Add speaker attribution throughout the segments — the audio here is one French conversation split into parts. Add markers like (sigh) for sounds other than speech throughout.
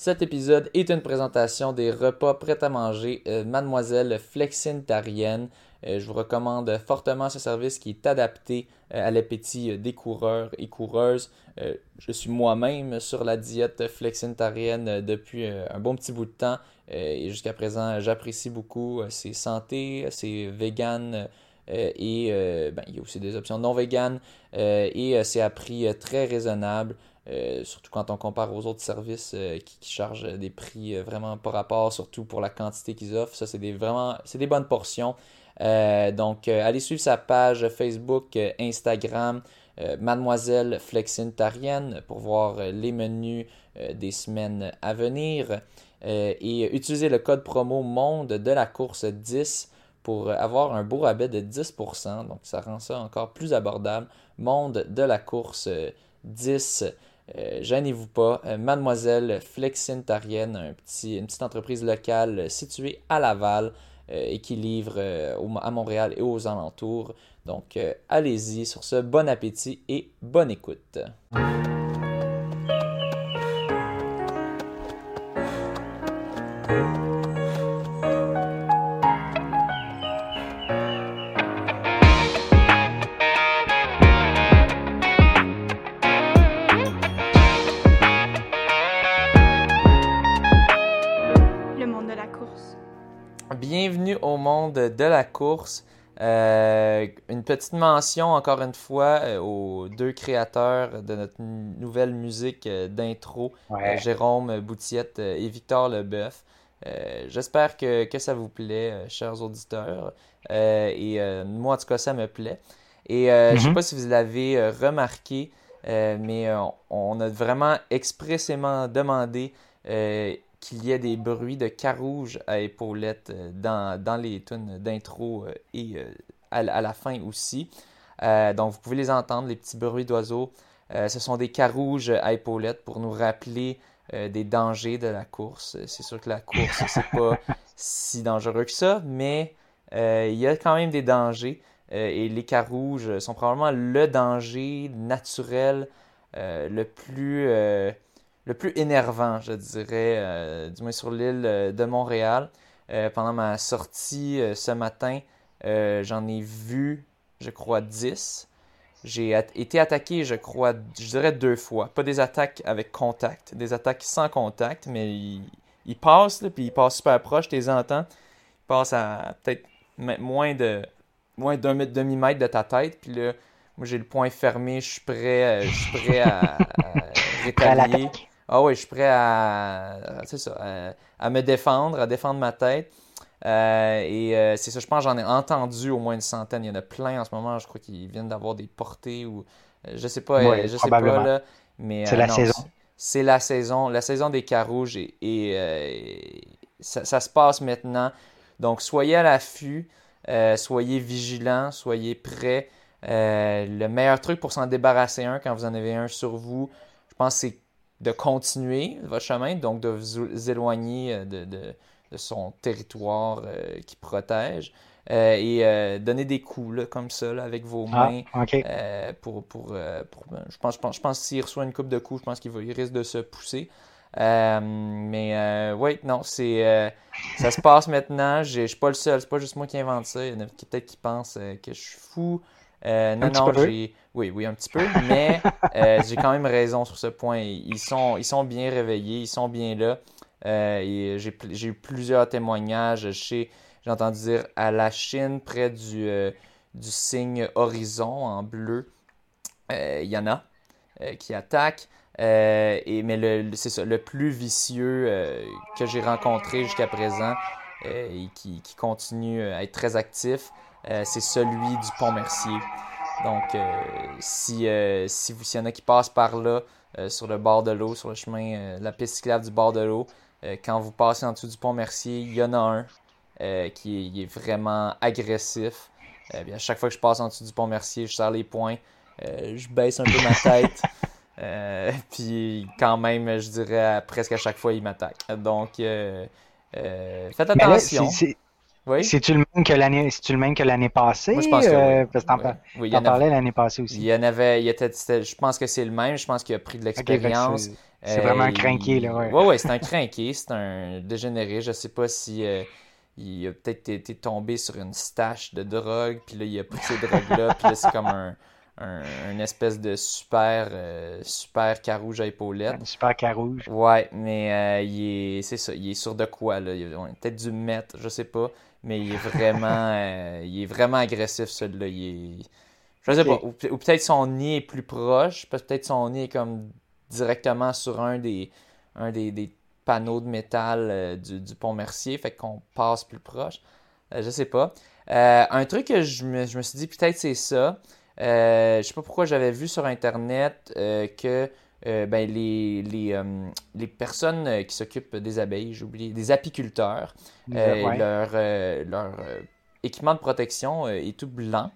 Speaker 1: Cet épisode est une présentation des repas prêts à manger euh, Mademoiselle Flexintarienne. Euh, je vous recommande fortement ce service qui est adapté euh, à l'appétit des coureurs et coureuses. je suis moi-même sur la diète flexintarienne depuis un bon petit bout de temps et jusqu'à présent j'apprécie beaucoup. C'est santé, c'est vegan. et ben, il y a aussi des options non vegan et c'est à prix très raisonnable. Euh, surtout quand on compare aux autres services euh, qui, chargent des prix euh, vraiment par rapport, surtout pour la quantité qu'ils offrent. Ça, c'est des, vraiment c'est des bonnes portions. donc, allez suivre sa page Facebook, Instagram, Mademoiselle Flexintarienne pour voir les menus des semaines à venir. et utilisez le code promo Monde de la course 10 pour avoir un beau rabais de 10%. Donc, ça rend ça encore plus abordable. Monde de la course 10. Euh, gênez-vous pas, euh, Mademoiselle Flexintarienne, un une petite entreprise locale située à Laval euh, et qui livre à Montréal et aux alentours. Donc allez-y sur ce, bon appétit et bonne écoute. De la course. Euh, une petite mention encore une fois euh, aux deux créateurs de notre nouvelle musique euh, d'intro, Jérôme Boutiette et Victor Leboeuf. J'espère que, que, ça vous plaît, chers auditeurs. et moi, en tout cas, ça me plaît. Et je ne sais mhm. pas si vous l'avez remarqué, mais on, a vraiment expressément demandé qu'il y ait des bruits de carouge à épaulettes euh, dans, dans les tunes d'intro euh, et euh, à, la fin aussi. donc, vous pouvez les entendre, les petits bruits d'oiseaux. ce sont des carouges à épaulettes pour nous rappeler des dangers de la course. C'est sûr que la course, c'est pas (laughs) si dangereux que ça, mais il y a quand même des dangers. et les carouges sont probablement le danger naturel le plus le plus énervant, je dirais, euh, du moins sur l'île euh, de Montréal. Euh, pendant ma sortie ce matin, j'en ai vu, je crois, 10. J'ai été attaqué, je crois, je dirais deux fois. Pas des attaques avec contact, des attaques sans contact, mais ils, passent, puis ils passent super proche, tu les entends. Ils passent à peut-être moins de moins d'un demi-mètre de ta tête, puis là, moi j'ai le point fermé, je suis prêt, je suis prêt à, à (laughs) rétablier. Ah oui, je suis prêt à, à, me défendre, à défendre ma tête. Euh, et euh, c'est ça, je pense j'en ai entendu au moins une centaine. Il y en a plein en ce moment, je crois qu'ils viennent d'avoir des portées ou je sais pas, euh, je sais pas là, mais
Speaker 2: c'est la saison.
Speaker 1: C'est la saison, la saison des carouges et, et ça, ça, se passe maintenant. Donc soyez à l'affût, soyez vigilants, soyez prêts. le meilleur truc pour s'en débarrasser un quand vous en avez un sur vous, je pense c'est de continuer votre chemin, donc de vous éloigner euh, de, de, son territoire euh, qui protège. Euh, et donner des coups là, comme ça là, avec vos ah, mains pour, pour, pour, je pense, je pense, je pense s'il reçoit une coupe de coups, je pense qu'il risque de se pousser. mais oui, non, c'est ça se passe (laughs) maintenant. Je suis pas le seul, c'est pas juste moi qui invente ça. Il y en a peut-être qui pensent que je suis fou. Non, non, j'ai. Oui, oui, un petit peu, mais (laughs) euh, j'ai quand même raison sur ce point. Ils sont, ils sont bien réveillés, ils sont bien là. Euh, j'ai eu plusieurs témoignages. J'ai entendu dire à la Chine, près du, du signe horizon en bleu, il y en a qui attaquent. et, mais c'est ça, le plus vicieux que j'ai rencontré jusqu'à présent et qui, qui, continue à être très actif, euh, c'est celui du pont Mercier. Donc, euh, si, euh, si vous, s'il y en a qui passent par là, sur le bord de l'eau, sur le chemin, la piste cyclable du bord de l'eau, quand vous passez en dessous du pont Mercier, il y en a un qui est, vraiment agressif. bien, à chaque fois que je passe en dessous du pont Mercier, je serre les poings, je baisse un peu ma tête. (laughs) puis quand même, je dirais presque à chaque fois, il m'attaque. Donc, faites attention.
Speaker 2: C'est-tu le même que l'année, le même que l'année passée? Moi, je pense que oui. Euh, parce que parlais l'année passée aussi.
Speaker 1: Il y en avait, il était, je pense que c'est le même. Je pense qu'il a pris de l'expérience.
Speaker 2: C'est vraiment un crinqué, là, ouais.
Speaker 1: Ouais, ouais, c'est un crinqué, c'est un dégénéré. Je sais pas si il a peut-être été tombé sur une stache de drogue, puis là, il a pris ces drogues-là, puis là, c'est comme un, une espèce de super, euh, super carouge à épaulettes.
Speaker 2: super carouge.
Speaker 1: Ouais, mais euh, il est, c'est ça, il est sur de quoi, là? Il peut-être du mettre, je sais pas, mais il est vraiment, (laughs) euh, il est vraiment agressif, celui-là. Est... Je sais pas, ou, peut-être son nid est plus proche, peut-être son nid est comme directement sur un des, un des, des panneaux de métal du, pont Mercier, fait qu'on passe plus proche. je sais pas. un truc que je me, je me suis dit, peut-être c'est ça. Euh, je ne sais pas pourquoi j'avais vu sur Internet euh, que euh, ben, les, les, personnes qui s'occupent des abeilles, j'ai oublié, des apiculteurs, leur, leur équipement de protection est tout blanc.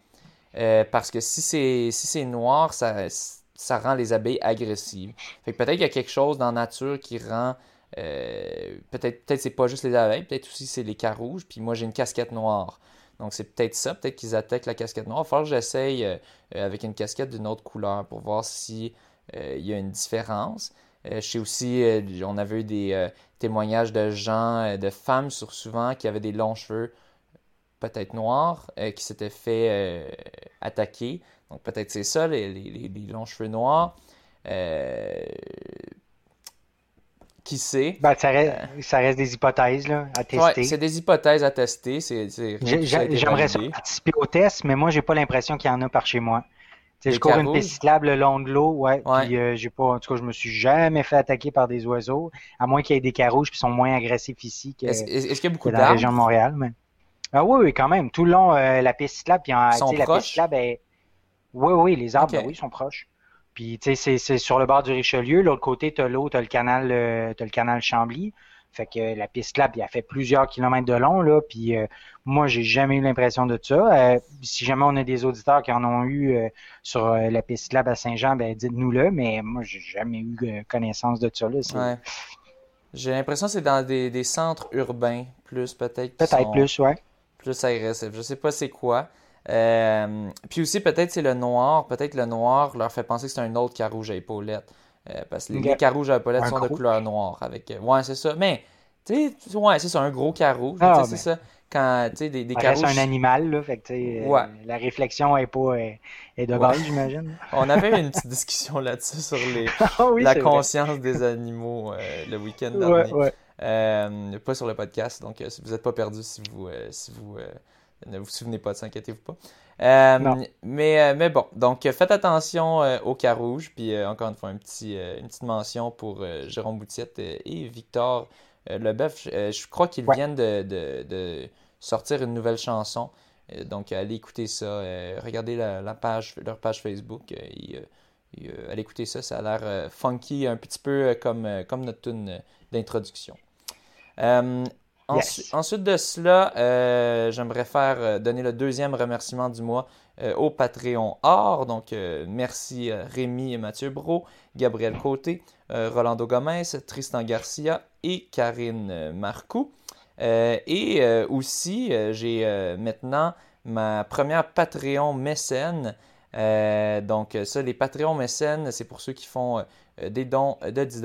Speaker 1: parce que si c'est si c'est noir, ça, ça rend les abeilles agressives. Fait peut-être qu'il y a quelque chose dans la nature qui rend peut-être peut-être c'est pas juste les abeilles, peut-être aussi c'est les carouges. Puis moi j'ai une casquette noire. Donc, c'est peut-être ça. Peut-être qu'ils attaquent la casquette noire. Il va falloir que j'essaye euh, euh, avec une casquette d'une autre couleur pour voir s'il euh, y a une différence. je sais aussi, on avait eu des témoignages de gens, de femmes sur souvent qui avaient des longs cheveux, peut-être noirs, qui s'étaient fait attaquer. Donc, peut-être c'est ça, les, les, longs cheveux noirs. Qui sait?
Speaker 2: Ben, ça, reste, des hypothèses là, à tester.
Speaker 1: Ouais, c'est des hypothèses à tester.
Speaker 2: J'aimerais participer au test, mais moi, j'ai pas l'impression qu'il y en a par chez moi. Je cours une piste cyclable le long de l'eau, ouais. Puis euh, j'ai pas, en tout cas, je me suis jamais fait attaquer par des oiseaux, à moins qu'il y ait des carouges qui sont moins agressifs ici que,
Speaker 1: est-ce, qu'il y a beaucoup
Speaker 2: dans la région de Montréal. Mais... Ah oui, oui, quand même. Tout le long, euh, la piste cyclable, puis en,
Speaker 1: sont
Speaker 2: la piste cyclable, est... oui, oui, les arbres, oui, sont proches. Puis, tu sais, c'est sur le bord du Richelieu. L'autre côté, tu as l'eau, tu as le canal euh, as le canal Chambly. Fait que la piste là, il a fait plusieurs kilomètres de long, là. Puis euh, moi, j'ai jamais eu l'impression de ça. Euh, si jamais on a des auditeurs qui en ont eu sur la piste lab à Saint-Jean, ben dites-nous-le. Mais moi, j'ai jamais eu connaissance de ça. Là.
Speaker 1: Ouais. J'ai l'impression que c'est dans des, des, centres urbains, plus peut-être.
Speaker 2: Peut-être plus, ouais.
Speaker 1: Plus agressif. Je sais pas c'est quoi. Euh, puis aussi, peut-être c'est le noir. Peut-être le noir leur fait penser que c'est un autre carouge à épaulettes. Euh, parce que les, carouges à épaulettes sont de couleur noire. Avec, euh, ouais, c'est ça. Mais, tu sais, ouais, c'est ça, un gros carouge. Ah, c'est ça. Quand, tu sais, des, des carouges.
Speaker 2: C'est un animal, là. Fait que, ouais. la réflexion est pas est, de base, j'imagine. (laughs)
Speaker 1: On avait une petite discussion là-dessus sur les, (laughs) ah la conscience des animaux le week-end dernier. Ouais, pas sur le podcast, donc vous n'êtes pas perdu si vous, si vous ne vous souvenez pas de ça, inquiétez-vous pas. Euh, mais, euh, mais bon, donc faites attention euh, au cas rouge. Puis encore une fois, un petit, une petite mention pour Jérôme Boutiette et Victor Leboeuf. je crois qu'ils viennent de, sortir une nouvelle chanson. donc allez écouter ça. regardez la, page, leur page Facebook. Et, allez écouter ça. Ça a l'air funky, un petit peu comme, comme notre tune d'introduction. Ensuite de cela, euh, j'aimerais faire euh, donner le deuxième remerciement du mois euh, au Patreon Or. Donc, merci Rémi et Mathieu Bro, Gabriel Côté, Rolando Gomez, Tristan Garcia et Karine Marcoux. et aussi, j'ai maintenant ma première Patreon mécène. donc, ça, les Patreons mécènes, c'est pour ceux qui font des dons de 10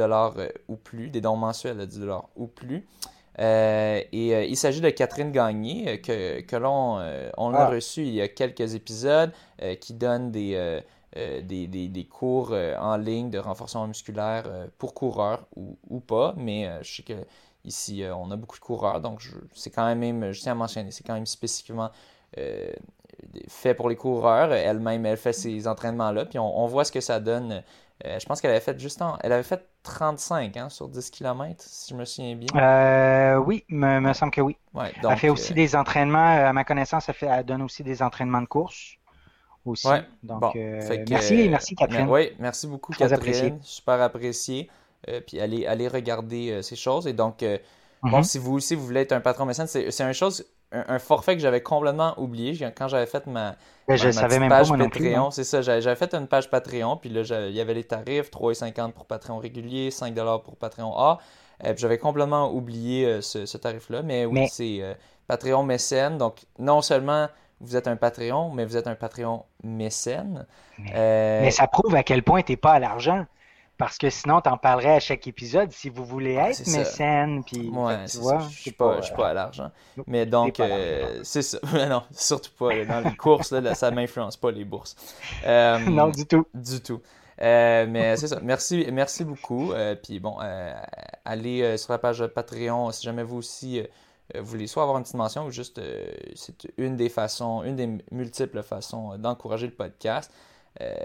Speaker 1: ou plus, des dons mensuels de 10 ou plus. Euh, et euh, il s'agit de Catherine Gagné, euh, que, l'on on a ah. reçu il y a quelques épisodes, qui donne des, des, cours en ligne de renforcement musculaire pour coureurs ou, pas. Mais je sais que ici, on a beaucoup de coureurs, donc c'est quand même, je tiens à mentionner, c'est quand même spécifiquement fait pour les coureurs. Elle-même, elle fait ces entraînements-là, puis on, voit ce que ça donne. Je pense qu'elle avait fait juste en, elle avait fait 35 hein, sur 10 km, si je me souviens bien.
Speaker 2: Euh, oui, me, me semble que oui. elle fait aussi euh, des entraînements, euh, à ma connaissance, elle, fait, elle donne aussi des entraînements de course. Aussi. Donc, merci, merci Catherine.
Speaker 1: oui, merci beaucoup Catherine. Super apprécié. puis allez, allez regarder ces choses. Et donc, bon, mm-hmm. si vous aussi vous voulez être un patron mécène, c'est une chose un, forfait que j'avais complètement oublié quand j'avais fait ma,
Speaker 2: ben, je savais même page
Speaker 1: Patreon. C'est ça, j'avais fait une page Patreon, puis là, il y avait les tarifs 3,50 pour Patreon régulier, 5 pour Patreon A. Et puis j'avais complètement oublié euh, ce, tarif-là. Mais oui, c'est euh, Patreon mécène. Donc, non seulement vous êtes un Patreon, mais vous êtes un Patreon mécène.
Speaker 2: Mais, euh, ça prouve à quel point tu n'es pas à l'argent. Parce que sinon, t'en parlerais à chaque épisode si vous voulez être mécène. Puis,
Speaker 1: ouais, tu vois, je suis pas, suis pas à l'argent. Mais donc, euh, c'est ça. (laughs) non, surtout pas. Dans les courses, là, ça m'influence pas les bourses.
Speaker 2: Euh, (laughs) non, du tout.
Speaker 1: Du tout. Euh, mais c'est ça. Merci, merci beaucoup. puis bon, allez sur la page Patreon si jamais vous aussi vous voulez soit avoir une petite mention ou juste c'est une des façons, une des multiples façons d'encourager le podcast. Euh,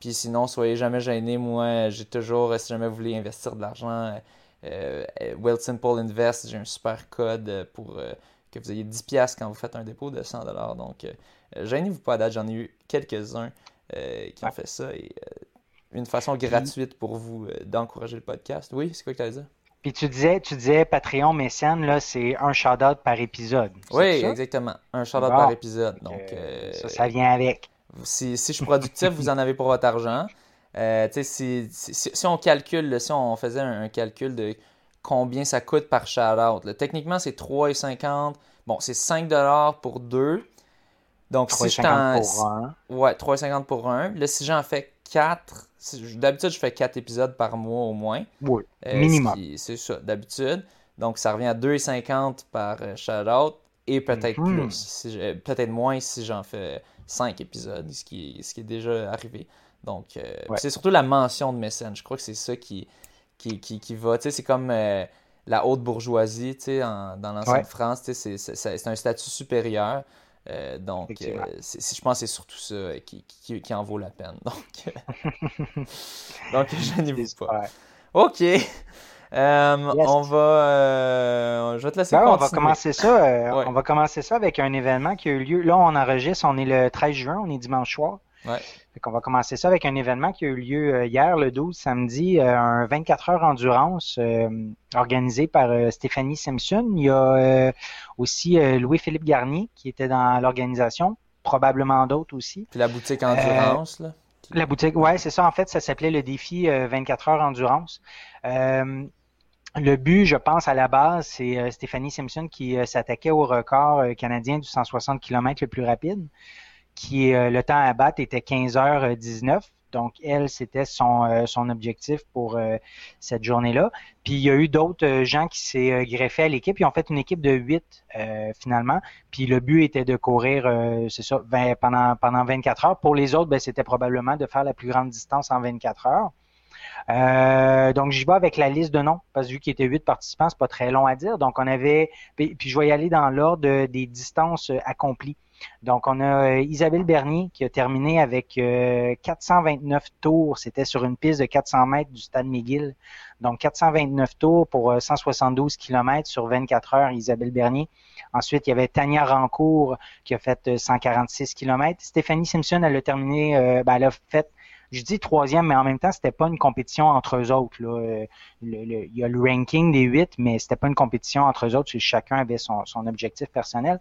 Speaker 1: puis sinon, soyez jamais gênés. Moi, j'ai toujours, si jamais vous voulez investir de l'argent, euh, euh Simple Invest, j'ai un super code pour euh, que vous ayez 10$ quand vous faites un dépôt de 100$. Donc, gênez-vous pas à date, j'en ai eu quelques-uns qui ont fait ça. Et une façon gratuite pour vous d'encourager le podcast. Oui, c'est quoi que tu as dit?
Speaker 2: Puis tu disais, tu disais Patreon mécène, là, c'est un shout-out par épisode.
Speaker 1: Oui, exactement. Un shout-out par épisode. Donc,
Speaker 2: ça, ça vient avec.
Speaker 1: Si, si je suis productif, vous en avez pour votre argent. Euh, si, si, on calcule, si on faisait un, calcul de combien ça coûte par shout-out, techniquement, c'est 3,50. Bon, c'est 5 pour deux.
Speaker 2: Donc, si je t'en. pour un.
Speaker 1: Ouais, 3,50 pour un. Là, si j'en fais 4, d'habitude, je fais 4 épisodes par mois au moins.
Speaker 2: Oui, euh, minimum.
Speaker 1: C'est ça, d'habitude. Donc, ça revient à 2,50 par euh, shout-out et peut-être mhm. plus. peut-être moins si j'en fais cinq épisodes, ce qui, ce qui est déjà arrivé. Donc, euh, c'est surtout la mention de mécène. Je crois que c'est ça qui, qui, qui, va. c'est comme euh, la haute bourgeoisie dans l'ancienne France. c'est un statut supérieur. Euh, donc, je pense que c'est surtout ça qui, qui, en vaut la peine. (laughs) Donc, (laughs) donc (laughs) je n'y pas. OK. On va, je vais te laisser ben,
Speaker 2: On va commencer ça. (laughs) On va commencer ça avec un événement qui a eu lieu. Là, on enregistre. On est le 13 juin. On est dimanche soir.
Speaker 1: Ouais.
Speaker 2: on va commencer ça avec un événement qui a eu lieu euh, hier, le 12 samedi, euh, un 24 heures endurance euh, organisé par Stéphanie Simpson. Il y a aussi Louis-Philippe Garnier qui était dans l'organisation, probablement d'autres aussi.
Speaker 1: Puis la boutique endurance, là.
Speaker 2: La boutique, ouais, c'est ça. En fait, ça s'appelait le défi 24 heures endurance. Le but, je pense, à la base, c'est Stéphanie Simpson qui s'attaquait au record canadien du 160 km le plus rapide qui euh, le temps à battre était 15h19. Donc, elle, c'était son, euh, objectif pour euh, cette journée-là. Puis, il y a eu d'autres gens qui s'est greffé à l'équipe. Ils ont fait une équipe de 8 finalement. Puis, le but était de courir, pendant, pendant 24 heures. Pour les autres, ben, c'était probablement de faire la plus grande distance en 24 heures. Donc, j'y vais avec la liste de noms, parce que vu qu'il était huit participants, c'est pas très long à dire. Donc, on avait, puis, je vais y aller dans l'ordre des distances accomplies. Donc, on a euh, Isabelle Bernier qui a terminé avec 429 euh, tours. C'était sur une piste de 400 mètres du stade McGill. Donc, 429 tours pour 172 euh, km sur 24 heures, Isabelle Bernier. Ensuite, il y avait Tania Rancourt qui a fait 146 km. Stéphanie Simpson, elle a terminé, ben, elle a fait je dis troisième, mais en même temps, c'était pas une compétition entre eux autres. il y a le ranking des huit, mais c'était pas une compétition entre eux autres. Chacun avait son objectif personnel.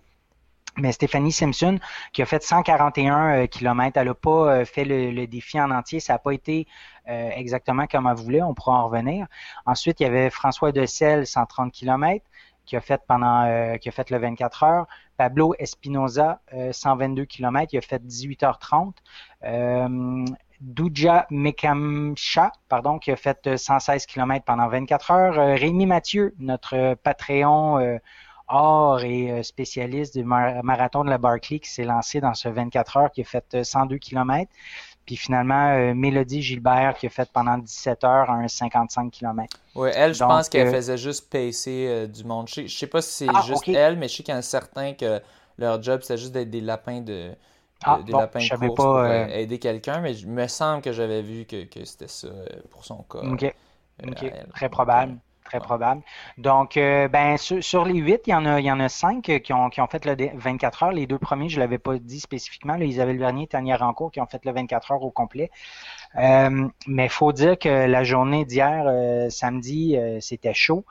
Speaker 2: Mais Stéphanie Simpson, qui a fait 141 km, elle n'a pas euh, fait le, défi en entier. Ça n'a pas été euh, exactement comme elle voulait. On pourra en revenir. Ensuite, il y avait François Decel, 130 km, qui a fait pendant, euh, qui a fait le 24 heures. Pablo Espinoza, 122 km, il a fait 18h30. Douja Mekamcha, pardon, qui a fait 116 km pendant 24 heures. Rémi Mathieu, notre Patreon or et euh, spécialiste du marathon de la Barclay qui s'est lancé dans ce 24 heures qui a fait 102 euh, km. Puis finalement, euh, Mélodie Gilbert qui a fait pendant 17 heures un 55 km.
Speaker 1: Oui, elle, je pense qu'elle faisait juste pacer du monde. Je ne sais pas si c'est ah, juste elle, mais je sais qu'il y en a certains que leur job, c'est juste d'être des lapins de,
Speaker 2: ah, des lapins de course
Speaker 1: pour aider quelqu'un, mais il me semble que j'avais vu que, que c'était ça pour son cas.
Speaker 2: OK. Très probable très probable. Donc, euh, ben, sur, les huit, il y en a, il y en a cinq qui ont, qui ont fait le 24 heures. Les deux premiers, je ne l'avais pas dit spécifiquement, là, Isabelle Vernier et Tania Rancourt qui ont fait le 24 heures au complet. Euh, mais il faut dire que la journée d'hier, euh, samedi, c'était chaud.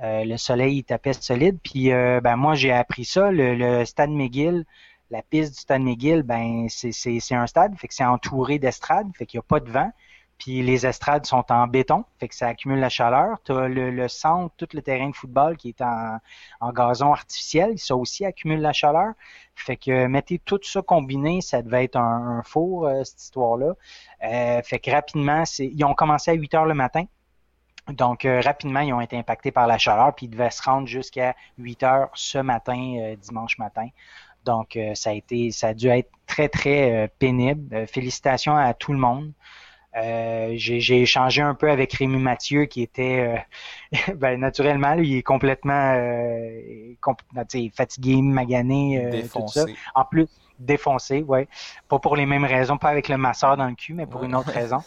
Speaker 2: le soleil il tapait solide. Puis ben moi j'ai appris ça. Le, stade McGill, la piste du stade McGill, ben c'est un stade, fait que c'est entouré d'estrades, fait qu'il n'y a pas de vent. Puis les estrades sont en béton, fait que ça accumule la chaleur. Tu as le, centre, tout le terrain de football qui est en, gazon artificiel, ça aussi accumule la chaleur. Fait que mettez tout ça combiné, ça devait être un, four, euh, cette histoire-là. Euh, fait que rapidement, ils ont commencé à 8 heures le matin. Donc, euh, rapidement, ils ont été impactés par la chaleur, puis ils devaient se rendre jusqu'à 8 heures ce matin, dimanche matin. Donc, ça a été, ça a dû être très, très pénible. félicitations à tout le monde. Euh, j'ai échangé un peu avec Rémi Mathieu qui était euh, (laughs) ben, naturellement il est complètement euh, fatigué, magané, défoncé. tout ça. En plus défoncé, ouais. Pas pour les mêmes raisons, pas avec le masseur dans le cul, mais pour une autre raison.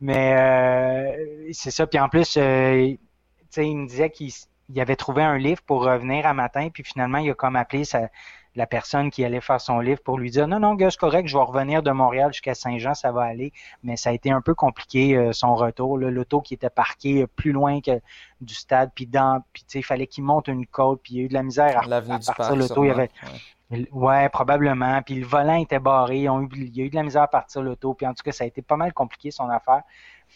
Speaker 2: Mais c'est ça. Puis en plus, il me disait qu'il avait trouvé un livre pour revenir à matin, puis finalement il a comme appelé sa la personne qui allait faire son livre pour lui dire non, non, gars, c'est correct, je vais revenir de Montréal jusqu'à Saint-Jean, ça va aller. Mais ça a été un peu compliqué euh, son retour. L'auto qui était parqué plus loin que du stade, puis dans, puis il fallait qu'il monte une côte, puis il y a eu de la misère à, partir l'auto. Il y avait, Ouais, probablement. Puis le volant était barré. il y a eu de la misère à partir l'auto. Puis en tout cas, ça a été pas mal compliqué son affaire.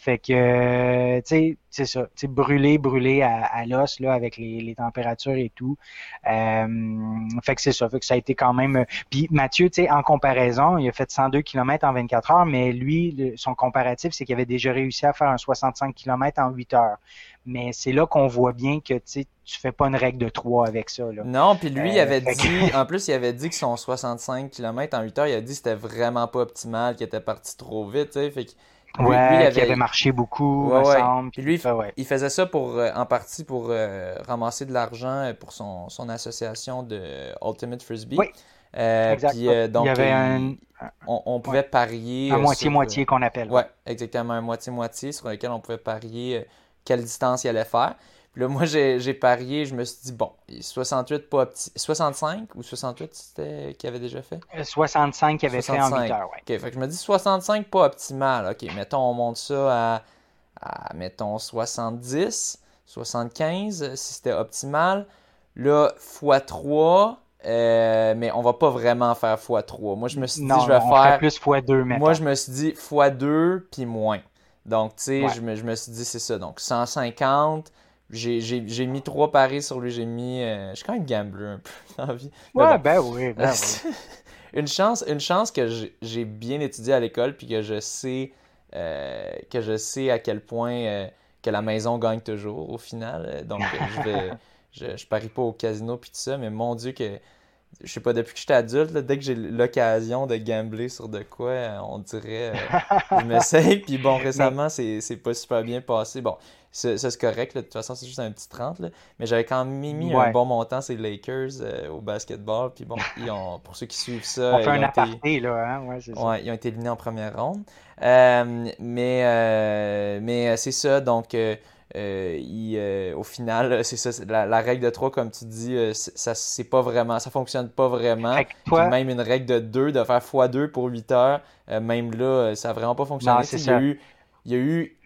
Speaker 2: Fait que, tu sais, c'est ça. Tu sais, brûlé, brûlé à, l'os, là, avec les, températures et tout. Euh, fait que c'est ça. Fait que ça a été quand même... Puis Mathieu, tu sais, en comparaison, il a fait 102 km en 24 heures, mais lui, son comparatif, c'est qu'il avait déjà réussi à faire un 65 km en 8 heures. Mais c'est là qu'on voit bien que, tu sais, tu fais pas une règle de 3 avec ça. Là.
Speaker 1: Non, puis lui, il euh, avait dit, (laughs) en plus, il avait dit que son 65 km en 8 heures, il a dit que c'était vraiment pas optimal, qu'il était parti trop vite, tu sais. Fait que
Speaker 2: ouais, il avait... marché beaucoup, ouais,
Speaker 1: Semble, puis lui, il faisait ça pour, euh, en partie pour euh, ramasser de l'argent pour son, son, association de Ultimate Frisbee.
Speaker 2: Oui. Euh, Puis, donc, il y avait un...
Speaker 1: on, pouvait parier.
Speaker 2: Un moitié-moitié qu'on appelle.
Speaker 1: Ouais, exactement, un moitié-moitié sur lequel on pouvait parier quelle distance il allait faire. Puis là, moi, j'ai parié, je me suis dit, bon, 68 pas 65 ou 68 c'était qu'il avait déjà fait?
Speaker 2: 65 qu'il avait fait en 8 heures, ouais.
Speaker 1: Ok, fait que je me dis 65 pas optimal. Ok, mettons, on monte ça à, mettons, 70, 75 si c'était optimal. Là, x3, euh, mais on va pas vraiment faire x3. Moi, je me suis dit, je vais faire.
Speaker 2: plus x2,
Speaker 1: Moi, je me suis dit x2 puis moins. Donc, tu sais, je, me, je me suis dit, c'est ça. Donc, 150 j'ai mis trois paris sur lui. J'ai mis. Euh, je suis quand même gambler un peu (laughs) dans la vie.
Speaker 2: Ouais, ben oui. Ben oui. (laughs)
Speaker 1: une, chance, une chance que j'ai bien étudié à l'école puis que je sais euh, que je sais à quel point euh, que la maison gagne toujours au final. Donc je vais. (laughs) je, je parie pas au casino puis tout ça, mais mon Dieu que je sais pas, depuis que j'étais adulte, dès que j'ai l'occasion de gambler sur de quoi, on dirait, je m'essaye. Puis bon, récemment, c'est pas super bien passé. Bon, ça c'est correct, de toute façon, c'est juste un petit 30, mais j'avais quand même mis un bon montant, c'est Lakers euh, au basketball. Puis bon, (laughs) ils ont, pour ceux qui suivent ça.
Speaker 2: On fait un aparté, là, hein? Ouais, c'est ça.
Speaker 1: Ouais, ils ont été éliminés en première ronde. Euh, mais euh, mais c'est ça, donc. au final, (laughs) c'est ça, la, règle de 3, comme tu dis, ça c'est pas vraiment, ça fonctionne pas vraiment. même une règle de 2, de faire x2 pour 8 heures, même là, ça a vraiment pas fonctionné. il, y a eu, il y a eu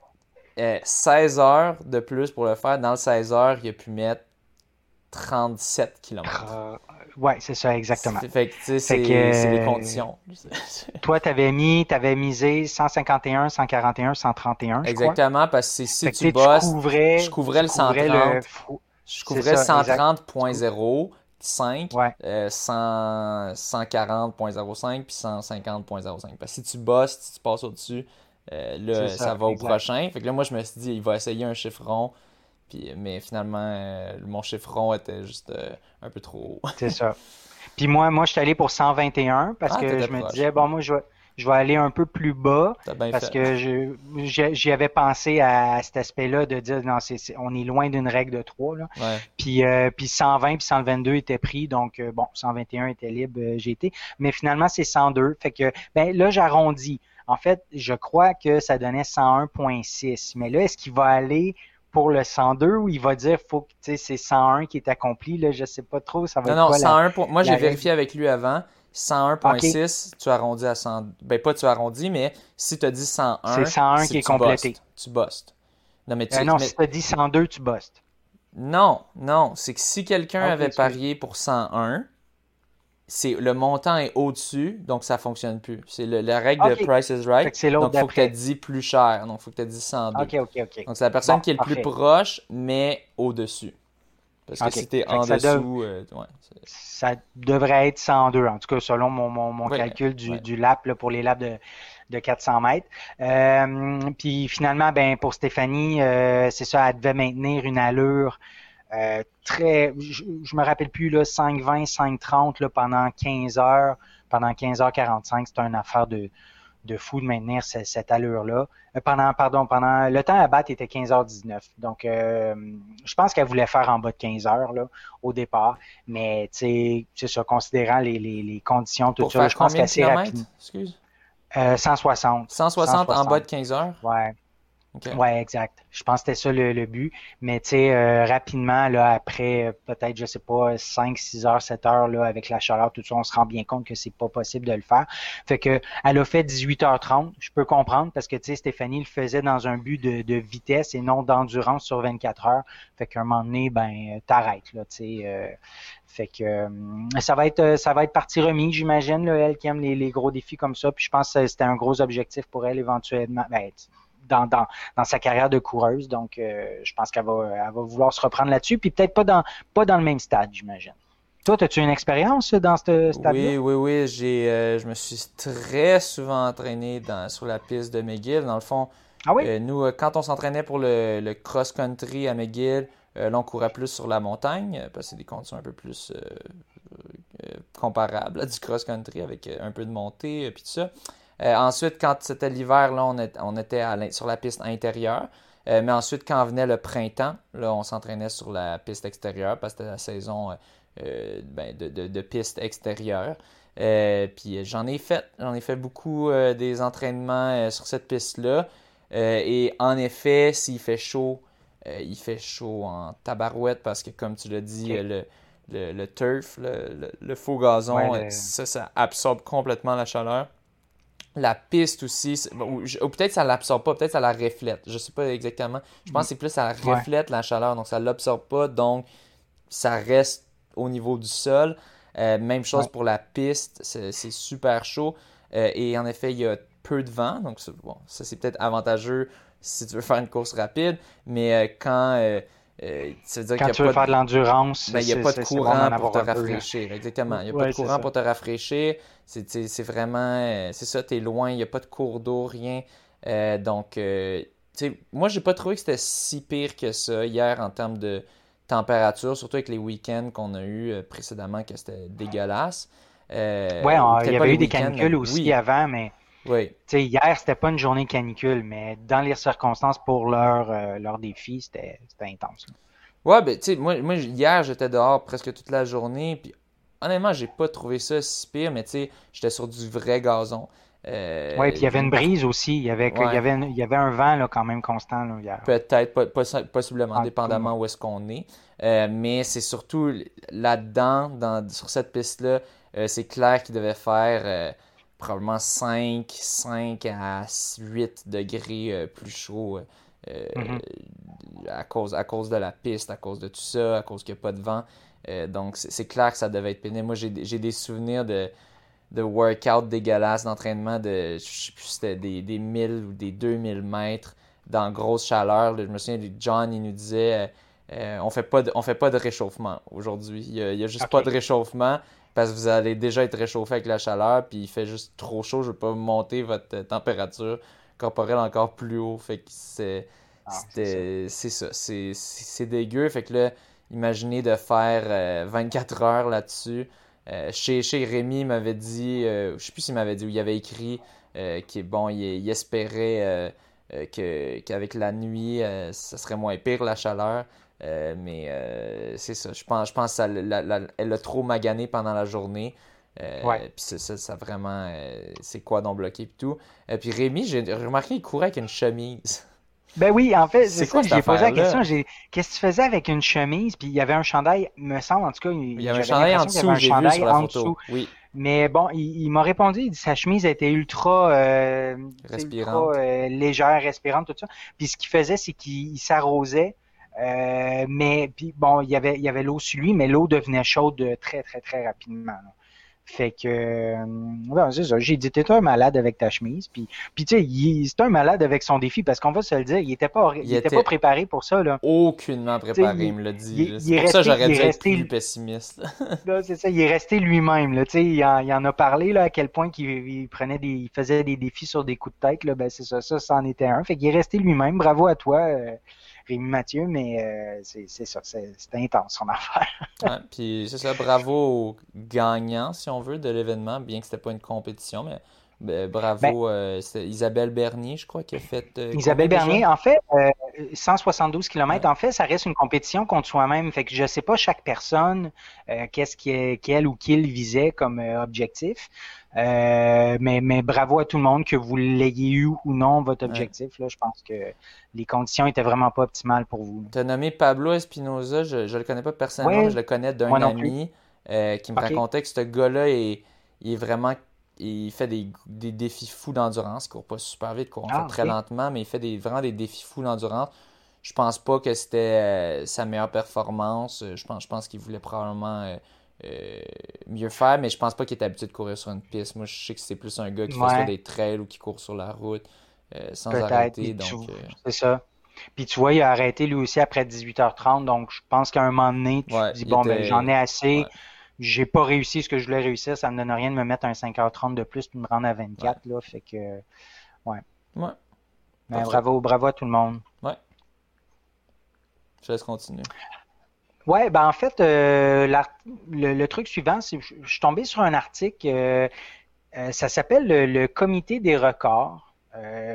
Speaker 1: 16 euh, heures de plus pour le faire. Dans le 16 heures, il a pu mettre 37 km.
Speaker 2: Euh, ouais, c'est ça, exactement.
Speaker 1: Fait que, c'est les conditions. (laughs)
Speaker 2: toi, tu avais mis, avais misé 151, 141, 131.
Speaker 1: Exactement, parce que si tu bosses, je couvrais le 130. Je couvrais 130.0. 5, 140.05 puis 150.05. Parce que si tu bosses, si tu passes au-dessus, euh, là, ça, va au prochain. Fait que là, moi, je me suis dit, il va essayer un chiffron. Puis, mais finalement, euh, mon chiffron était juste euh, un peu trop
Speaker 2: haut. C'est ça. (laughs) Puis moi, moi, je suis allé pour 121 parce ah, que je me disais, bon, moi, je vais, je vais aller un peu plus bas parce que j'y avais pensé à, cet aspect-là de dire, non, c'est on est loin d'une règle de 3. Là. Puis, puis 120 puis 122 étaient pris, donc bon, 121 était libre, j'ai été. Mais finalement, c'est 102. Fait que, ben là, j'arrondis. En fait, je crois que ça donnait 101.6. Mais là, est-ce qu'il va aller pour le 102 ou il va dire faut que c'est 101 qui est accompli là, je sais pas trop, ça va
Speaker 1: Non non, 101 moi j'ai vérifié avec lui avant. 101.6, tu arrondis à 100 ben pas tu arrondis mais si tu as dit 101,
Speaker 2: c'est 101 qui est complété.
Speaker 1: tu bustes.
Speaker 2: Non mais tu euh, non, si tu as dit 102, tu bustes.
Speaker 1: Non, non, c'est que si quelqu'un avait parié pour 101, c'est le montant est au-dessus, donc ça fonctionne plus. C'est la règle de Price is Right. donc, il faut que tu dit plus cher. Donc, il faut que tu dit 102.
Speaker 2: OK, OK, OK.
Speaker 1: Donc, c'est la personne qui est le plus proche, mais au-dessus. Parce que si tu es en dessous, euh,
Speaker 2: ça devrait être 102, en tout cas, selon mon, mon, calcul du, du lap pour les laps de, de 400 mètres. Euh, puis finalement, ben pour Stéphanie, euh, c'est ça, elle devait maintenir une allure euh, très, je, me rappelle plus, là, 5,20, 5,30 là, pendant 15 heures, pendant 15h45, c'était une affaire de, de fou de maintenir cette, allure-là. Euh, pendant, pardon, pendant le temps à battre était 15h19. Donc, euh, je pense qu'elle voulait faire en bas de 15 heures là, au départ. Mais, tu sais, c'est ça, considérant les, les, les conditions, tout ça,
Speaker 1: je pense qu'assez rapide. Excuse.
Speaker 2: 160.
Speaker 1: 160 en bas de 15 heures?
Speaker 2: Ouais. Ouais, exact. Je pense que c'était ça le, but. Mais tu sais, euh, rapidement, là, après euh, peut-être, je sais pas, 5, 6 heures, 7 heures, là, avec la chaleur, tout ça, on se rend bien compte que c'est pas possible de le faire. Fait que elle a fait 18h30, je peux comprendre, parce que tu sais, Stéphanie le faisait dans un but de, de vitesse et non d'endurance sur 24 heures. Fait qu'à un moment donné, ben, t'arrêtes, là, tu sais. Euh, fait que ça va être ça va être partie remise, j'imagine, elle qui aime les, les, gros défis comme ça. Puis je pense que c'était un gros objectif pour elle éventuellement. Ben, dans, dans, dans, sa carrière de coureuse. Donc, euh, je pense qu'elle va, elle va vouloir se reprendre là-dessus. Puis peut-être pas dans, pas dans le même stade, j'imagine. Toi, as-tu une expérience dans ce stade-là?
Speaker 1: Oui, oui, oui. J'ai, euh, je me suis très souvent entraîné dans, sur la piste de McGill. Dans le fond,
Speaker 2: ah
Speaker 1: euh, nous, quand on s'entraînait pour le, le cross-country à McGill, là, on courait plus sur la montagne, parce que c'est des conditions un peu plus comparables à du cross-country avec un peu de montée, puis tout ça. Euh, ensuite, quand c'était l'hiver, là, on, était sur la piste intérieure. Euh, mais ensuite, quand venait le printemps, là, on s'entraînait sur la piste extérieure parce que c'était la saison euh, ben, de, piste extérieure. puis j'en ai fait, j'en ai fait beaucoup des entraînements sur cette piste-là. et en effet, s'il fait chaud, il fait chaud en tabarouette parce que, comme tu l'as dit, le, turf, le, faux gazon, ça, ça absorbe complètement la chaleur. La piste aussi, ou, peut-être ça l'absorbe pas, peut-être ça la reflète. Je sais pas exactement. Je pense que c'est plus ça reflète la chaleur, donc ça l'absorbe pas, donc ça reste au niveau du sol. Euh, même chose pour la piste, c'est super chaud. Euh, et en effet, il y a peu de vent, donc bon, ça c'est peut-être avantageux si tu veux faire une course rapide. Mais euh, quand
Speaker 2: Quand tu veux faire de l'endurance,
Speaker 1: ben, il n'y a pas de courant pour te rafraîchir. Exactement. Il n'y a pas de courant pour te rafraîchir. C'est vraiment. Euh, c'est ça, t'es loin, il n'y a pas de cours d'eau, rien. Euh, donc, euh, moi, j'ai pas trouvé que c'était si pire que ça hier en termes de température, surtout avec les week-ends qu'on a eu précédemment, que c'était dégueulasse.
Speaker 2: Euh, ouais, il y avait eu des canicules aussi avant, mais.
Speaker 1: Oui.
Speaker 2: hier, c'était pas une journée canicule, mais dans les circonstances pour leur, leur défi, c'était intense.
Speaker 1: Ouais, ben, tu sais, moi, moi, hier, j'étais dehors presque toute la journée, puis honnêtement, j'ai pas trouvé ça si pire, mais tu sais, j'étais sur du vrai gazon.
Speaker 2: Euh, oui, puis il y avait une brise aussi. Il y avait, il y avait, il y avait un vent là, quand même constant. Là,
Speaker 1: Peut-être, possiblement, dépendamment où est-ce qu'on est. Euh, mais c'est surtout là-dedans, dans, sur cette piste-là, euh, c'est clair qu'il devait faire probablement 5, 5 à 8 degrés plus chaud. Mm-hmm. à, cause, à cause de la piste, à cause de tout ça, à cause qu'il n'y a pas de vent. Euh, donc, c'est clair que ça devait être pénible. Moi, j'ai des souvenirs de, de workout dégueulasses, d'entraînement de, je sais plus, c'était des, des 1000 ou des 2000 mètres dans grosse chaleur. Je me souviens, John, il nous disait, euh, euh, on fait pas de, on fait pas de réchauffement aujourd'hui. Il y a, juste pas de réchauffement parce que vous allez déjà être réchauffé avec la chaleur, puis il fait juste trop chaud. Je veux pas monter votre température corporelle encore plus haut. Fait que c'est, ah, c'est ça, c'est dégueu. Fait que là, Imaginez de faire 24 euh, heures là-dessus. Euh, chez, chez Rémi, m'avait dit, euh, je sais plus s'il m'avait dit, où il avait écrit qu'il bon, il, espérait qu'avec la nuit, ça serait moins pire la chaleur. mais c'est ça. Je pense, je pense qu'elle a trop magané pendant la journée.
Speaker 2: Puis
Speaker 1: ça, ça, vraiment, c'est quoi donc bloqué et tout. Et puis Rémi, j'ai remarqué, il courait avec une chemise. (laughs)
Speaker 2: Ben oui, en fait, c'est ça, j'ai posé la question. Qu'est-ce que tu faisais avec une chemise? Puis il y avait un chandail, me semble, en tout cas.
Speaker 1: Il y avait un chandail en dessous, j'ai vu sur la photo. Oui.
Speaker 2: Mais bon, il, m'a répondu, il dit sa chemise était ultra, euh, ultra euh, légère, respirante, tout ça. Puis ce qu'il faisait, c'est qu'il s'arrosait. Euh, mais puis bon, il y avait, il y avait l'eau sur lui, mais l'eau devenait chaude très, très, très rapidement. Fait que, euh, c'est ça. J'ai dit, t'es un malade avec ta chemise. Puis, puis tu sais, c'est un malade avec son défi parce qu'on va se le dire, il était pas, il, était, pas préparé pour ça, là.
Speaker 1: Aucunement préparé, il me l'a dit. C'est pour ça j'aurais dû être plus pessimiste. (laughs)
Speaker 2: c'est ça, il est resté lui-même, là. Tu sais, il, en, a parlé, là, à quel point qu'il prenait des, il faisait des défis sur des coups de tête, là. Ben, c'est ça, ça, c'en était un. Fait qu'il est resté lui-même. Bravo à toi. Euh, Mathieu, mais euh, c'est ça, c'est intense son (laughs) affaire.
Speaker 1: ouais, puis c'est ça, bravo aux gagnants, si on veut, de l'événement, bien que c'était pas une compétition, mais bravo, ben euh, c'est Isabelle Bernier, je crois, qui a fait.
Speaker 2: Euh, Isabelle Bernier, en fait, 172 km, en fait, ça reste une compétition contre soi-même. Fait que je sais pas chaque personne qu'est-ce qu'elle ou qu'il visait comme objectif. Euh, mais, mais bravo à tout le monde, que vous l'ayez eu ou non, votre objectif. Là, je pense que les conditions étaient vraiment pas optimales pour vous.
Speaker 1: Tu as nommé Pablo Espinoza, je ne le connais pas personnellement, je le connais d'un ami euh, qui me racontait que ce gars-là est, est, vraiment. Il fait des, des défis fous d'endurance. Il court pas super vite, il court ah, très lentement, mais il fait des, vraiment des défis fous d'endurance. Je pense pas que c'était euh, sa meilleure performance. Je pense, je pense qu'il voulait probablement euh, mieux faire, mais je pense pas qu'il est habitué de courir sur une piste. Moi, je sais que c'est plus un gars qui fait sur des trails ou qui court sur la route euh, sans arrêter. Donc,
Speaker 2: euh, C'est ça. Puis tu vois, il a arrêté lui aussi après 18h30, donc je pense qu'à un moment donné, tu te dis, bon, ben, j'en ai assez. J'ai pas réussi ce que je voulais réussir, ça me donne rien de me mettre un 5h30 de plus puis de me rendre à 24, là, fait que, ouais.
Speaker 1: Ouais.
Speaker 2: Mais bravo, bravo à tout le monde.
Speaker 1: Ouais. Je laisse continuer.
Speaker 2: Ouais, ben en fait, euh, le, truc suivant, c'est je, je suis tombé sur un article, euh, euh, ça s'appelle le, Comité des records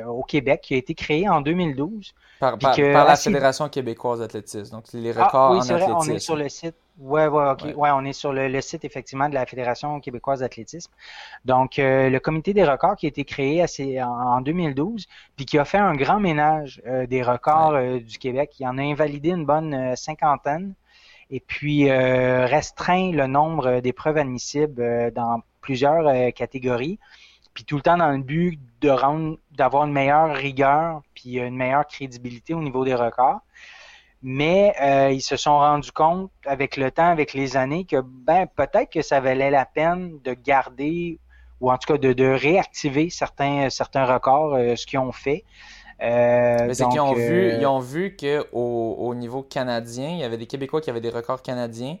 Speaker 2: au Québec, qui a été créé en 2012.
Speaker 1: Par, la Fédération québécoise d'athlétisme, donc les ah, records ah, oui, c'est Vrai,
Speaker 2: on est sur le site. Ouais, ouais, ok. Ouais. on est sur le, site effectivement de la Fédération québécoise d'athlétisme. Donc, le Comité des records qui a été créé assez, en, 2012, puis qui a fait un grand ménage des records du Québec. Il en a invalidé une bonne cinquantaine et puis euh, restreint le nombre d'épreuves admissibles euh, dans plusieurs euh, catégories, puis tout le temps dans le but de rendre, d'avoir une meilleure rigueur, puis une meilleure crédibilité au niveau des records. Mais ils se sont rendus compte avec le temps, avec les années, que ben peut-être que ça valait la peine de garder ou en tout cas de, de réactiver certains certains records, ce qu'ils ont fait.
Speaker 1: Euh, c'est qu'ils ont, vu, euh, ils ont vu qu'au au niveau canadien, il y avait des Québécois qui avaient des records canadiens,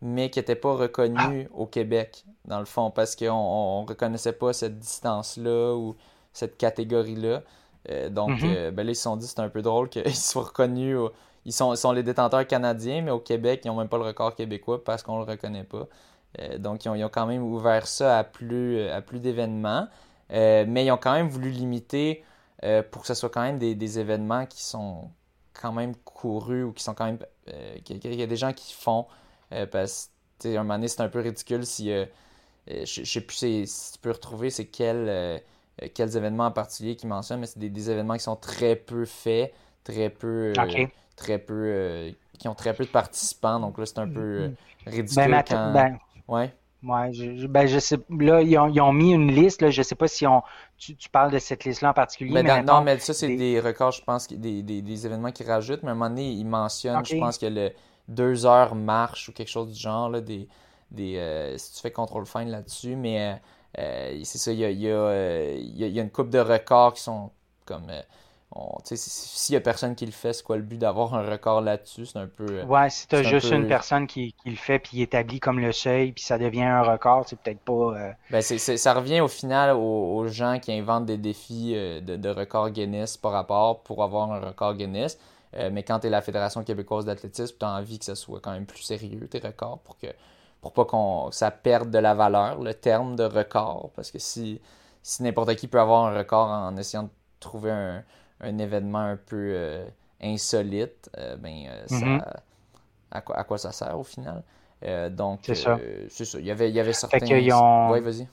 Speaker 1: mais qui n'étaient pas reconnus ah. au Québec, dans le fond, parce qu'on ne reconnaissait pas cette distance-là ou cette catégorie-là. Euh, donc, mm-hmm. ben là, ils se sont dit c'est un peu drôle qu'ils (laughs) soient reconnus. Ils, sont, les détenteurs canadiens, mais au Québec, ils n'ont même pas le record québécois parce qu'on ne le reconnaît pas. donc, ils ont, quand même ouvert ça à plus, plus d'événements. mais ils ont quand même voulu limiter euh, pour que ce soit quand même des, événements qui sont quand même courus ou qui sont quand même. Euh, qu'il y a des gens qui font. Euh, parce que, un moment donné, c'est un peu ridicule si. je, ne sais plus si, tu peux retrouver c'est quels, événements en particulier qui mentionnent, mais c'est des, événements qui sont très peu faits, très peu. Très peu. qui ont très peu de participants. Donc là, c'est un peu mm-hmm. ridicule. Ben, quand... Ben, ouais.
Speaker 2: Ouais, je, ben je sais. Là, ils ont, mis une liste. Là, je sais pas si on, tu, parles de cette liste-là en particulier.
Speaker 1: mais non, mais ça, c'est des... records, je pense, des, des, événements qu'ils rajoutent. Mais à un moment donné, ils mentionnent, je pense que le deux heures marche ou quelque chose du genre, là, des, des, euh, si tu fais contrôle fine là-dessus. Mais euh, euh, c'est ça, il y a, y, a, y a, une coupe de records qui sont comme s'il y a personne qui le fait, c'est quoi le but d'avoir un record là-dessus? C'est un peu. Euh,
Speaker 2: ouais, si t'as juste une personne qui, le fait puis établit comme le seuil, puis ça devient un record, c'est peut-être pas. Euh,
Speaker 1: ben, ça revient au final aux, gens qui inventent des défis euh, de, de record Guinness par rapport pour avoir un record Guinness. mais quand tu es la Fédération québécoise d'athlétisme, tu as envie que ça soit quand même plus sérieux, tes records, pour que pour pas qu'on ça perde de la valeur, le terme de record. Parce que si, si n'importe qui peut avoir un record en essayant de trouver un, un événement un peu euh, insolite, euh, ben, euh, mm-hmm. à, quoi, à, quoi, ça sert au final? donc, c'est ça. Il y avait, il y avait certains.
Speaker 2: Oui,
Speaker 1: vas-y.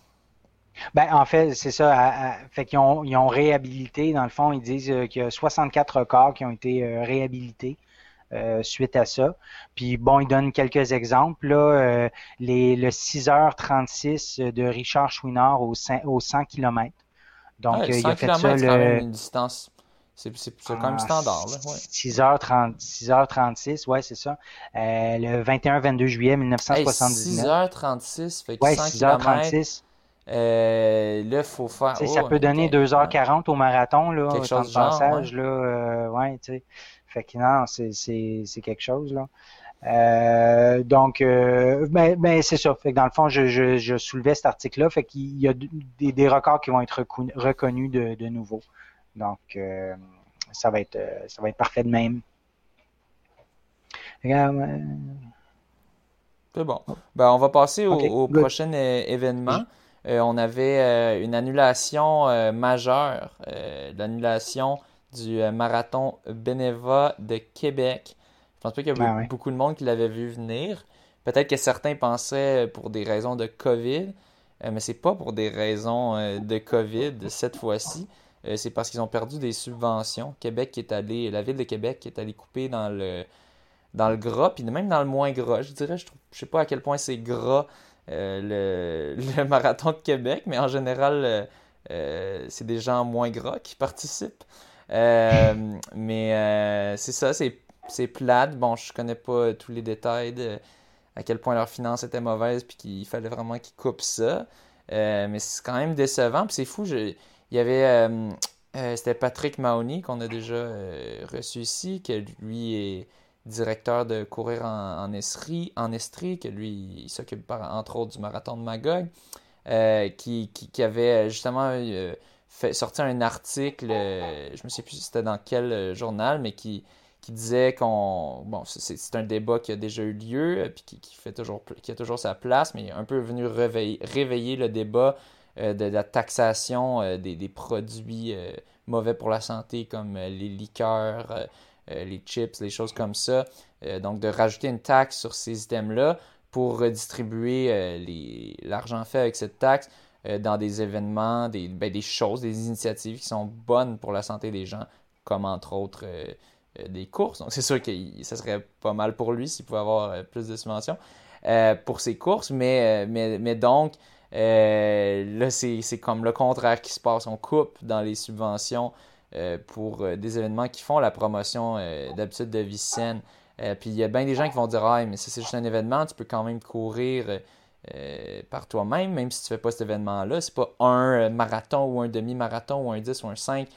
Speaker 2: Ben, en fait, c'est ça. fait qu'ils ont, ils ont réhabilité, dans le fond, ils disent qu'il y a 64 records qui ont été réhabilités. suite à ça. Puis bon, ils donnent quelques exemples. Là, les, le 6h36 de Richard Chouinard au, au 100 km.
Speaker 1: Donc, il a fait ça. Le... une distance C'est quand même standard. Là,
Speaker 2: 6h30, 6h36, ouais, c'est ça. Euh, le 21-22 juillet 1979.
Speaker 1: 6h36, fait que ouais, 6h36. Euh, là, il faut faire.
Speaker 2: ça oh, peut donner 2h40 au marathon, là, quelque chose de passage, là. Euh, ouais, tu sais. Fait que non, c'est quelque chose, là. Euh, donc, euh, ben, ben c'est ça. Fait que dans le fond, je, je, je soulevais cet article-là. Fait qu'il y a des, des, records qui vont être reconnus de, de nouveau. Donc, euh, ça va être ça va être parfait de même.
Speaker 1: C'est bon. Ben, on va passer au, prochain événement. on avait une annulation majeure, l'annulation du marathon Beneva de Québec. Je pense pas qu'il y a ben beaucoup de monde qui l'avait vu venir. Peut-être que certains pensaient pour des raisons de COVID, euh, mais c'est pas pour des raisons euh, de COVID cette fois-ci. Euh, c'est parce qu'ils ont perdu des subventions. Québec est allé, la ville de Québec est allée couper dans le dans le gras, puis même dans le moins gras. Je dirais, je, je sais pas à quel point c'est gras le, (laughs) le, marathon de Québec, mais en général, c'est des gens moins gras qui participent. mais c'est ça, c'est plate. Bon, je connais pas tous les détails de à quel point leur finance était mauvaise puis qu'il fallait vraiment qu'ils coupent ça. Euh, mais c'est quand même décevant. Puis c'est fou, il y avait. Euh, euh, c'était Patrick Mahoney qu'on a déjà reçu ici, que lui est directeur de courir en, en Estrie, en Estrie, que lui, il s'occupe entre autres du marathon de Magog, qui, qui, avait justement fait, sorti un article, je ne sais plus c'était dans quel journal, mais qui, qui disait qu'on. Bon, c'est un débat qui a déjà eu lieu, euh, puis qui, fait toujours, qui a toujours sa place, mais un peu venu réveiller, réveiller le débat euh, de, la taxation euh, des, produits mauvais pour la santé, comme les liqueurs, les chips, les choses comme ça. donc, de rajouter une taxe sur ces items-là pour redistribuer l'argent fait avec cette taxe dans des événements, des, ben, des choses, des initiatives qui sont bonnes pour la santé des gens, comme entre autres euh, des courses. Donc, c'est sûr que ça serait pas mal pour lui s'il pouvait avoir euh, plus de subventions euh, pour ses courses. Mais donc, là, c'est comme le contraire qui se passe. On coupe dans les subventions pour des événements qui font la promotion d'habitude de vie saine. puis il y a bien des gens qui vont dire Ah, mais c'est juste un événement, tu peux quand même courir. par toi-même, même si tu ne fais pas cet événement-là. C'est pas un marathon ou un demi-marathon ou un 10 ou un 5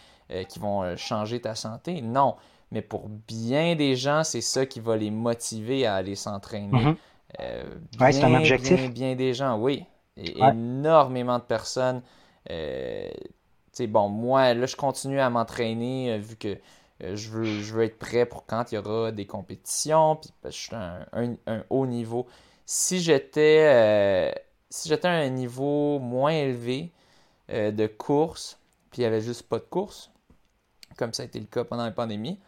Speaker 1: qui vont changer ta santé. Non mais pour bien des gens, c'est ça qui va les motiver à aller s'entraîner.
Speaker 2: Mhm. Euh, c'est un objectif.
Speaker 1: Bien, des gens, oui. Énormément de personnes. Euh, bon, moi, là, je continue à m'entraîner euh, vu que euh, je, veux, je veux être prêt pour quand il y aura des compétitions. Puis je suis à un, haut niveau. Si j'étais si j'étais à un niveau moins élevé de course, puis il n'y avait juste pas de course, comme ça a été le cas pendant la pandémie,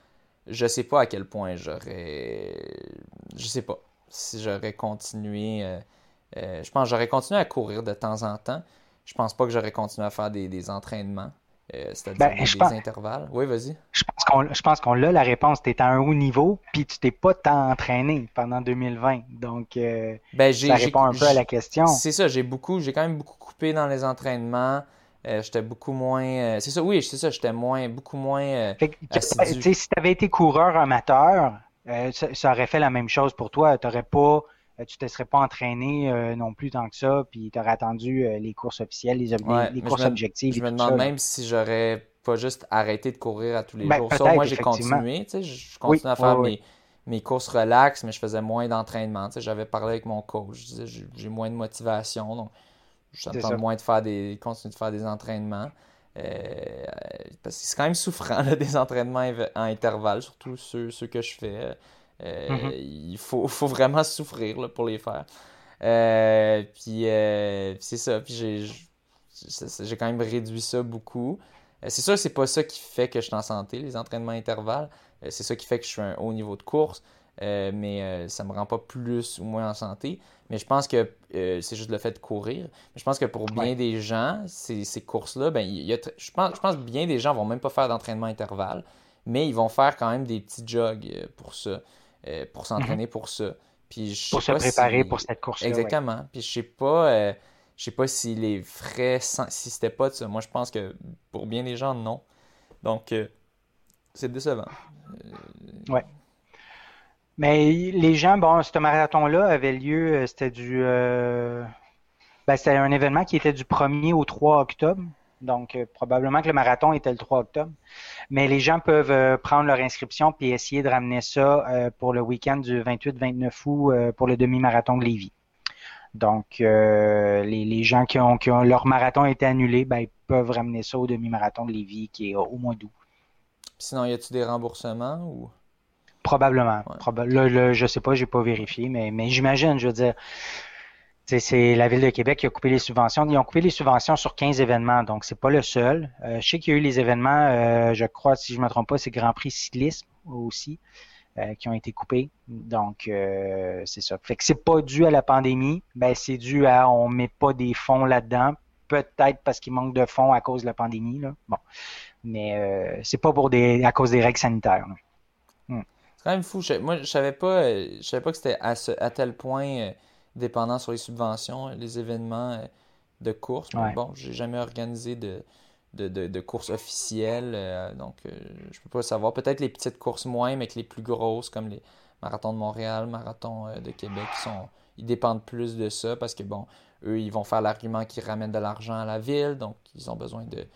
Speaker 1: je sais pas à quel point j'aurais. Je sais pas si j'aurais continué. Euh, euh, je pense que j'aurais continué à courir de temps en temps. Je pense pas que j'aurais continué à faire des, entraînements. Euh, c'est-à-dire ben, des, intervalles. Oui, vas-y.
Speaker 2: Je pense qu'on l'a la réponse. Tu es à un haut niveau, puis tu t'es pas tant entraîné pendant 2020. Donc, ben, ça répond un peu à la question.
Speaker 1: C'est ça, j'ai beaucoup, j'ai quand même beaucoup coupé dans les entraînements. Euh, j'étais beaucoup moins. Euh, c'est ça, oui, c'est ça, j'étais moins, beaucoup moins. Euh,
Speaker 2: si tu avais été coureur amateur, ça, aurait fait la même chose pour toi. T'aurais pas, tu te serais pas entraîné non plus tant que ça, puis tu aurais attendu les courses officielles, les, les courses objectives.
Speaker 1: Je me demande même si j'aurais pas juste arrêté de courir à tous les ben, jours. Ça, moi, j'ai continué. Je continue à faire mes, mes, courses relax, mais je faisais moins d'entraînement. J'avais parlé avec mon coach. Je disais, j'ai moins de motivation. Donc, J'attends moins de faire des. continuer de faire des entraînements. Euh, parce que c'est quand même souffrant, (laughs) des entraînements en intervalle, surtout ceux, ceux que je fais. Euh, mm-hmm. Il faut, faut, vraiment souffrir là, pour les faire. Euh, puis c'est ça. Puis j'ai quand même réduit ça beaucoup. c'est sûr que c'est pas ça qui fait que je suis en santé, les entraînements intervalles. c'est ça qui fait que je suis à un haut niveau de course. mais ça me rend pas plus ou moins en santé. Mais je pense que euh, c'est juste le fait de courir. Mais je pense que pour bien des gens, ces, ces courses-là, ben, je, pense, je pense que bien des gens vont même pas faire d'entraînement intervalle, mais ils vont faire quand même des petits jogs euh, pour ça, euh, pour s'entraîner mhm. pour ça. Puis je
Speaker 2: pour se préparer pour cette course-là.
Speaker 1: Exactement. Puis je sais pas, je sais pas si les frais, si c'était pas de ça. Moi, je pense que pour bien des gens, non. Donc, c'est décevant.
Speaker 2: Ouais. Mais les gens, bon, ce marathon-là avait lieu, euh, c'était du. Euh, ben, c'était un événement qui était du 1er au 3 octobre. Donc, euh, probablement que le marathon était le 3 octobre. Mais les gens peuvent prendre leur inscription puis essayer de ramener ça pour le week-end du 28-29 août pour le demi-marathon de Lévis. Donc, les, gens qui ont, leur marathon été annulé, ben, ils peuvent ramener ça au demi-marathon de Lévis qui est au mois d'août.
Speaker 1: Sinon, y a-t-il des remboursements ou?
Speaker 2: Probablement. là, je sais pas, j'ai pas vérifié, mais, mais j'imagine, je veux dire. C'est la Ville de Québec qui a coupé les subventions. Ils ont coupé les subventions sur 15 événements, donc c'est pas le seul. Euh, je sais qu'il y a eu les événements, euh, je crois, si je me trompe pas, c'est Grand Prix cyclisme aussi, euh, qui ont été coupés. Donc, c'est ça. Fait que c'est pas dû à la pandémie, ben c'est dû à on met pas des fonds là-dedans. Peut-être parce qu'il manque de fonds à cause de la pandémie. Là. Bon. Mais c'est pas pour des à cause des règles sanitaires.
Speaker 1: C'est quand même fou. moi, je savais pas, je savais pas que c'était à, tel point dépendant sur les subventions, les événements euh, de course. Mais bon, j'ai jamais organisé de, de, de, courses officielles, donc je peux pas savoir. Peut-être les petites courses moins, mais que les plus grosses, comme les marathons de Montréal, marathons de Québec, ils, sont, ils dépendent plus de ça parce que, bon, eux, ils vont faire l'argument qu'ils ramènent de l'argent à la ville, donc ils ont besoin de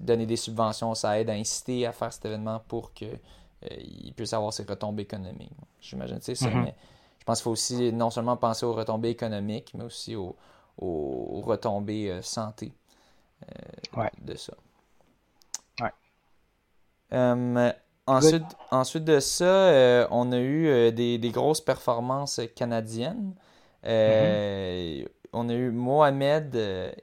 Speaker 1: donner des subventions, ça aide à inciter à faire cet événement pour que euh, il puisse avoir ses retombées économiques. J'imagine c'est ça, mm-hmm. mais je pense qu'il faut aussi non seulement penser aux retombées économiques, mais aussi aux, retombées euh, santé euh, de ça. ensuite, ensuite de ça, on a eu des, grosses performances canadiennes. Mm-hmm. On a eu Mohamed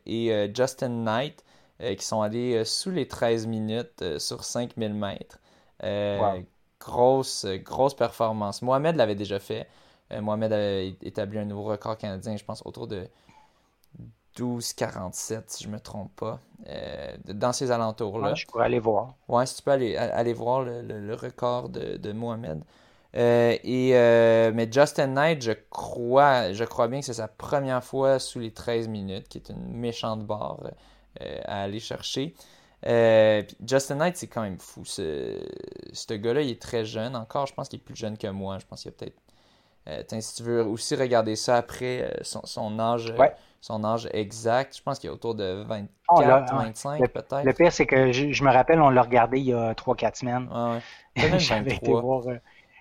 Speaker 1: et Justin Knight qui sont allés sous les 13 minutes sur 5000 mètres. Euh, grosse, grosse performance. Mohamed l'avait déjà fait. Euh, Mohamed avait établi un nouveau record canadien, je pense, autour de 12,47, si je ne me trompe pas, euh, dans ces alentours-là.
Speaker 2: je pourrais aller voir.
Speaker 1: Ouais, si tu peux aller, aller voir le, record de, Mohamed. et, mais Justin Knight, je crois, je crois bien que c'est sa première fois sous les 13 minutes, qui est une méchante barre à aller chercher. Euh, Justin Knight, c'est quand même fou. Ce, ce gars-là, il est très jeune encore. Je pense qu'il est plus jeune que moi. Je pense qu'il a peut-être. Euh, si tu veux aussi regarder ça après, euh, son, âge, son âge exact, je pense qu'il est autour de 24, 25 peut-être.
Speaker 2: Le pire, c'est que je, me rappelle, on l'a regardé il y a 3-4 semaines.
Speaker 1: Ouais, ouais. (laughs) J'avais été voir.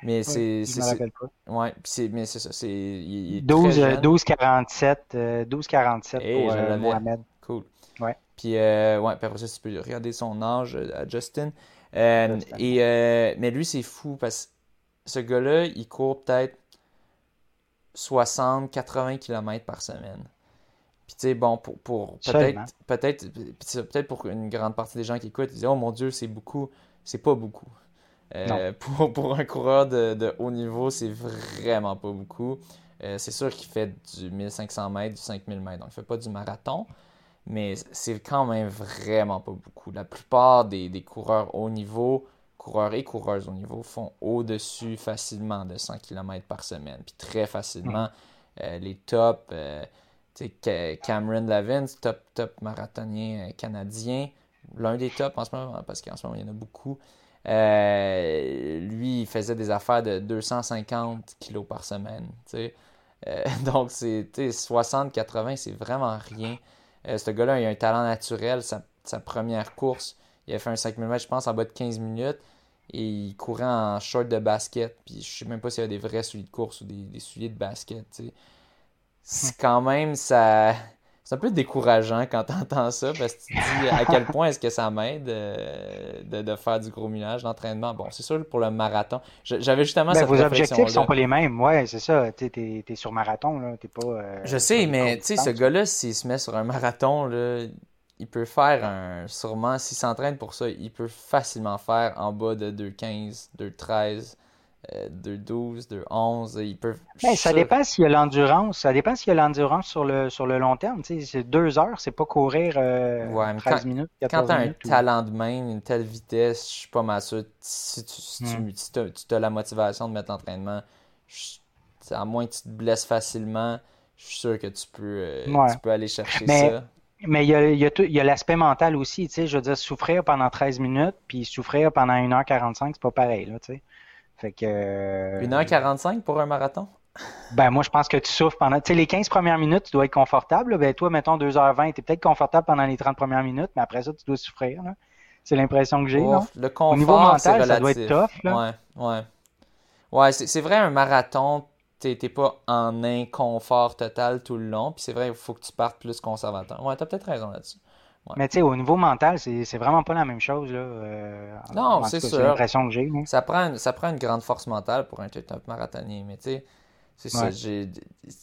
Speaker 1: Mais c'est.
Speaker 2: je me rappelle pas.
Speaker 1: Ouais, mais c'est ça. C'est, il,
Speaker 2: 12, 12, 47, 12 47 pour Mohamed.
Speaker 1: Cool.
Speaker 2: Ouais.
Speaker 1: Puis, euh, ouais, puis après ça, tu peux regarder son âge euh, à Justin. Euh, et, mais lui, c'est fou parce que ce gars-là, il court peut-être 60, 80 km par semaine. Puis, tu sais, bon, pour, pour peut-être, peut-être, peut-être pour une grande partie des gens qui écoutent, ils disent, oh mon Dieu, c'est beaucoup. C'est pas beaucoup. (laughs) pour, pour, un coureur de, de haut niveau, c'est vraiment pas beaucoup. c'est sûr qu'il fait du 1500 mètres, du 5000 mètres. Donc, il fait pas du marathon mais c'est quand même vraiment pas beaucoup. La plupart des, coureurs haut niveau, coureurs et coureuses haut niveau, font au-dessus facilement de 100 km par semaine. Puis très facilement, euh, les tops, euh, Cameron Levins, top, top marathonien euh, canadien, l'un des tops en ce moment, parce qu'en ce moment, il y en a beaucoup. lui, il faisait des affaires de 250 kg par semaine. (laughs) donc, c'est 60-80, c'est vraiment rien. Euh, ce gars-là, il a un talent naturel. Sa, première course, il a fait un 5000 mètres, je pense, en bas de 15 minutes. Et il courait en short de basket. Puis je sais même pas s'il y a des vrais souliers de course ou des, souliers de basket. C'est quand même ça. C'est un peu décourageant quand tu entends ça parce que tu te dis à quel point est-ce que ça m'aide euh, de, faire du gros millage d'entraînement. Bon, c'est sûr pour le marathon. J'avais justement ben,
Speaker 2: Vos objectifs sont pas les mêmes. Ouais, c'est ça. Tu es, sur marathon. Là. Es pas, euh,
Speaker 1: je sais, mais tu sais, ce gars-là, s'il se met sur un marathon, là, il peut faire un. Sûrement, s'il s'entraîne pour ça, il peut facilement faire en bas de 2,15, 2,13 de 12, de 11, ils peuvent.
Speaker 2: Ben, ça dépend s'il y a l'endurance. Ça dépend s'il y a l'endurance sur le, sur le long terme. c'est deux heures, c'est pas courir 13 euh, minutes.
Speaker 1: quand tu as un talent de main, une telle vitesse, je suis pas mal sûr. Si tu, hmm. as, la motivation de mettre l'entraînement, à moins que tu te blesses facilement, je suis sûr que tu peux, euh, tu peux aller chercher ça.
Speaker 2: Mais il y a, il y a, l'aspect mental aussi, tu sais, je veux dire, souffrir pendant 13 minutes, puis souffrir pendant 1h45, c'est pas pareil, là, tu sais. Fait que...
Speaker 1: 1h45 pour un marathon?
Speaker 2: Ben, moi, je pense que tu souffres pendant, tu sais, les 15 premières minutes, tu dois être confortable, Ben, toi, mettons 2h20, tu es peut-être confortable pendant les 30 premières minutes, mais après ça, tu dois souffrir, là. C'est l'impression que j'ai,
Speaker 1: Le confort, Au niveau mental, ça
Speaker 2: doit être tough,
Speaker 1: là. Ouais, ouais. Ouais, c'est vrai, un marathon, t'es pas en inconfort total tout le long. Puis c'est vrai, il faut que tu partes plus conservateur. Ouais, t'as peut-être raison là-dessus.
Speaker 2: Mais tu sais, au niveau mental, c'est vraiment pas la même chose. Là. Euh,
Speaker 1: non, c'est sûr. C'est
Speaker 2: l'impression que j'ai.
Speaker 1: Ça prend, ça prend une grande force mentale pour un top marathonnier. Mais tu sais, c'est ça.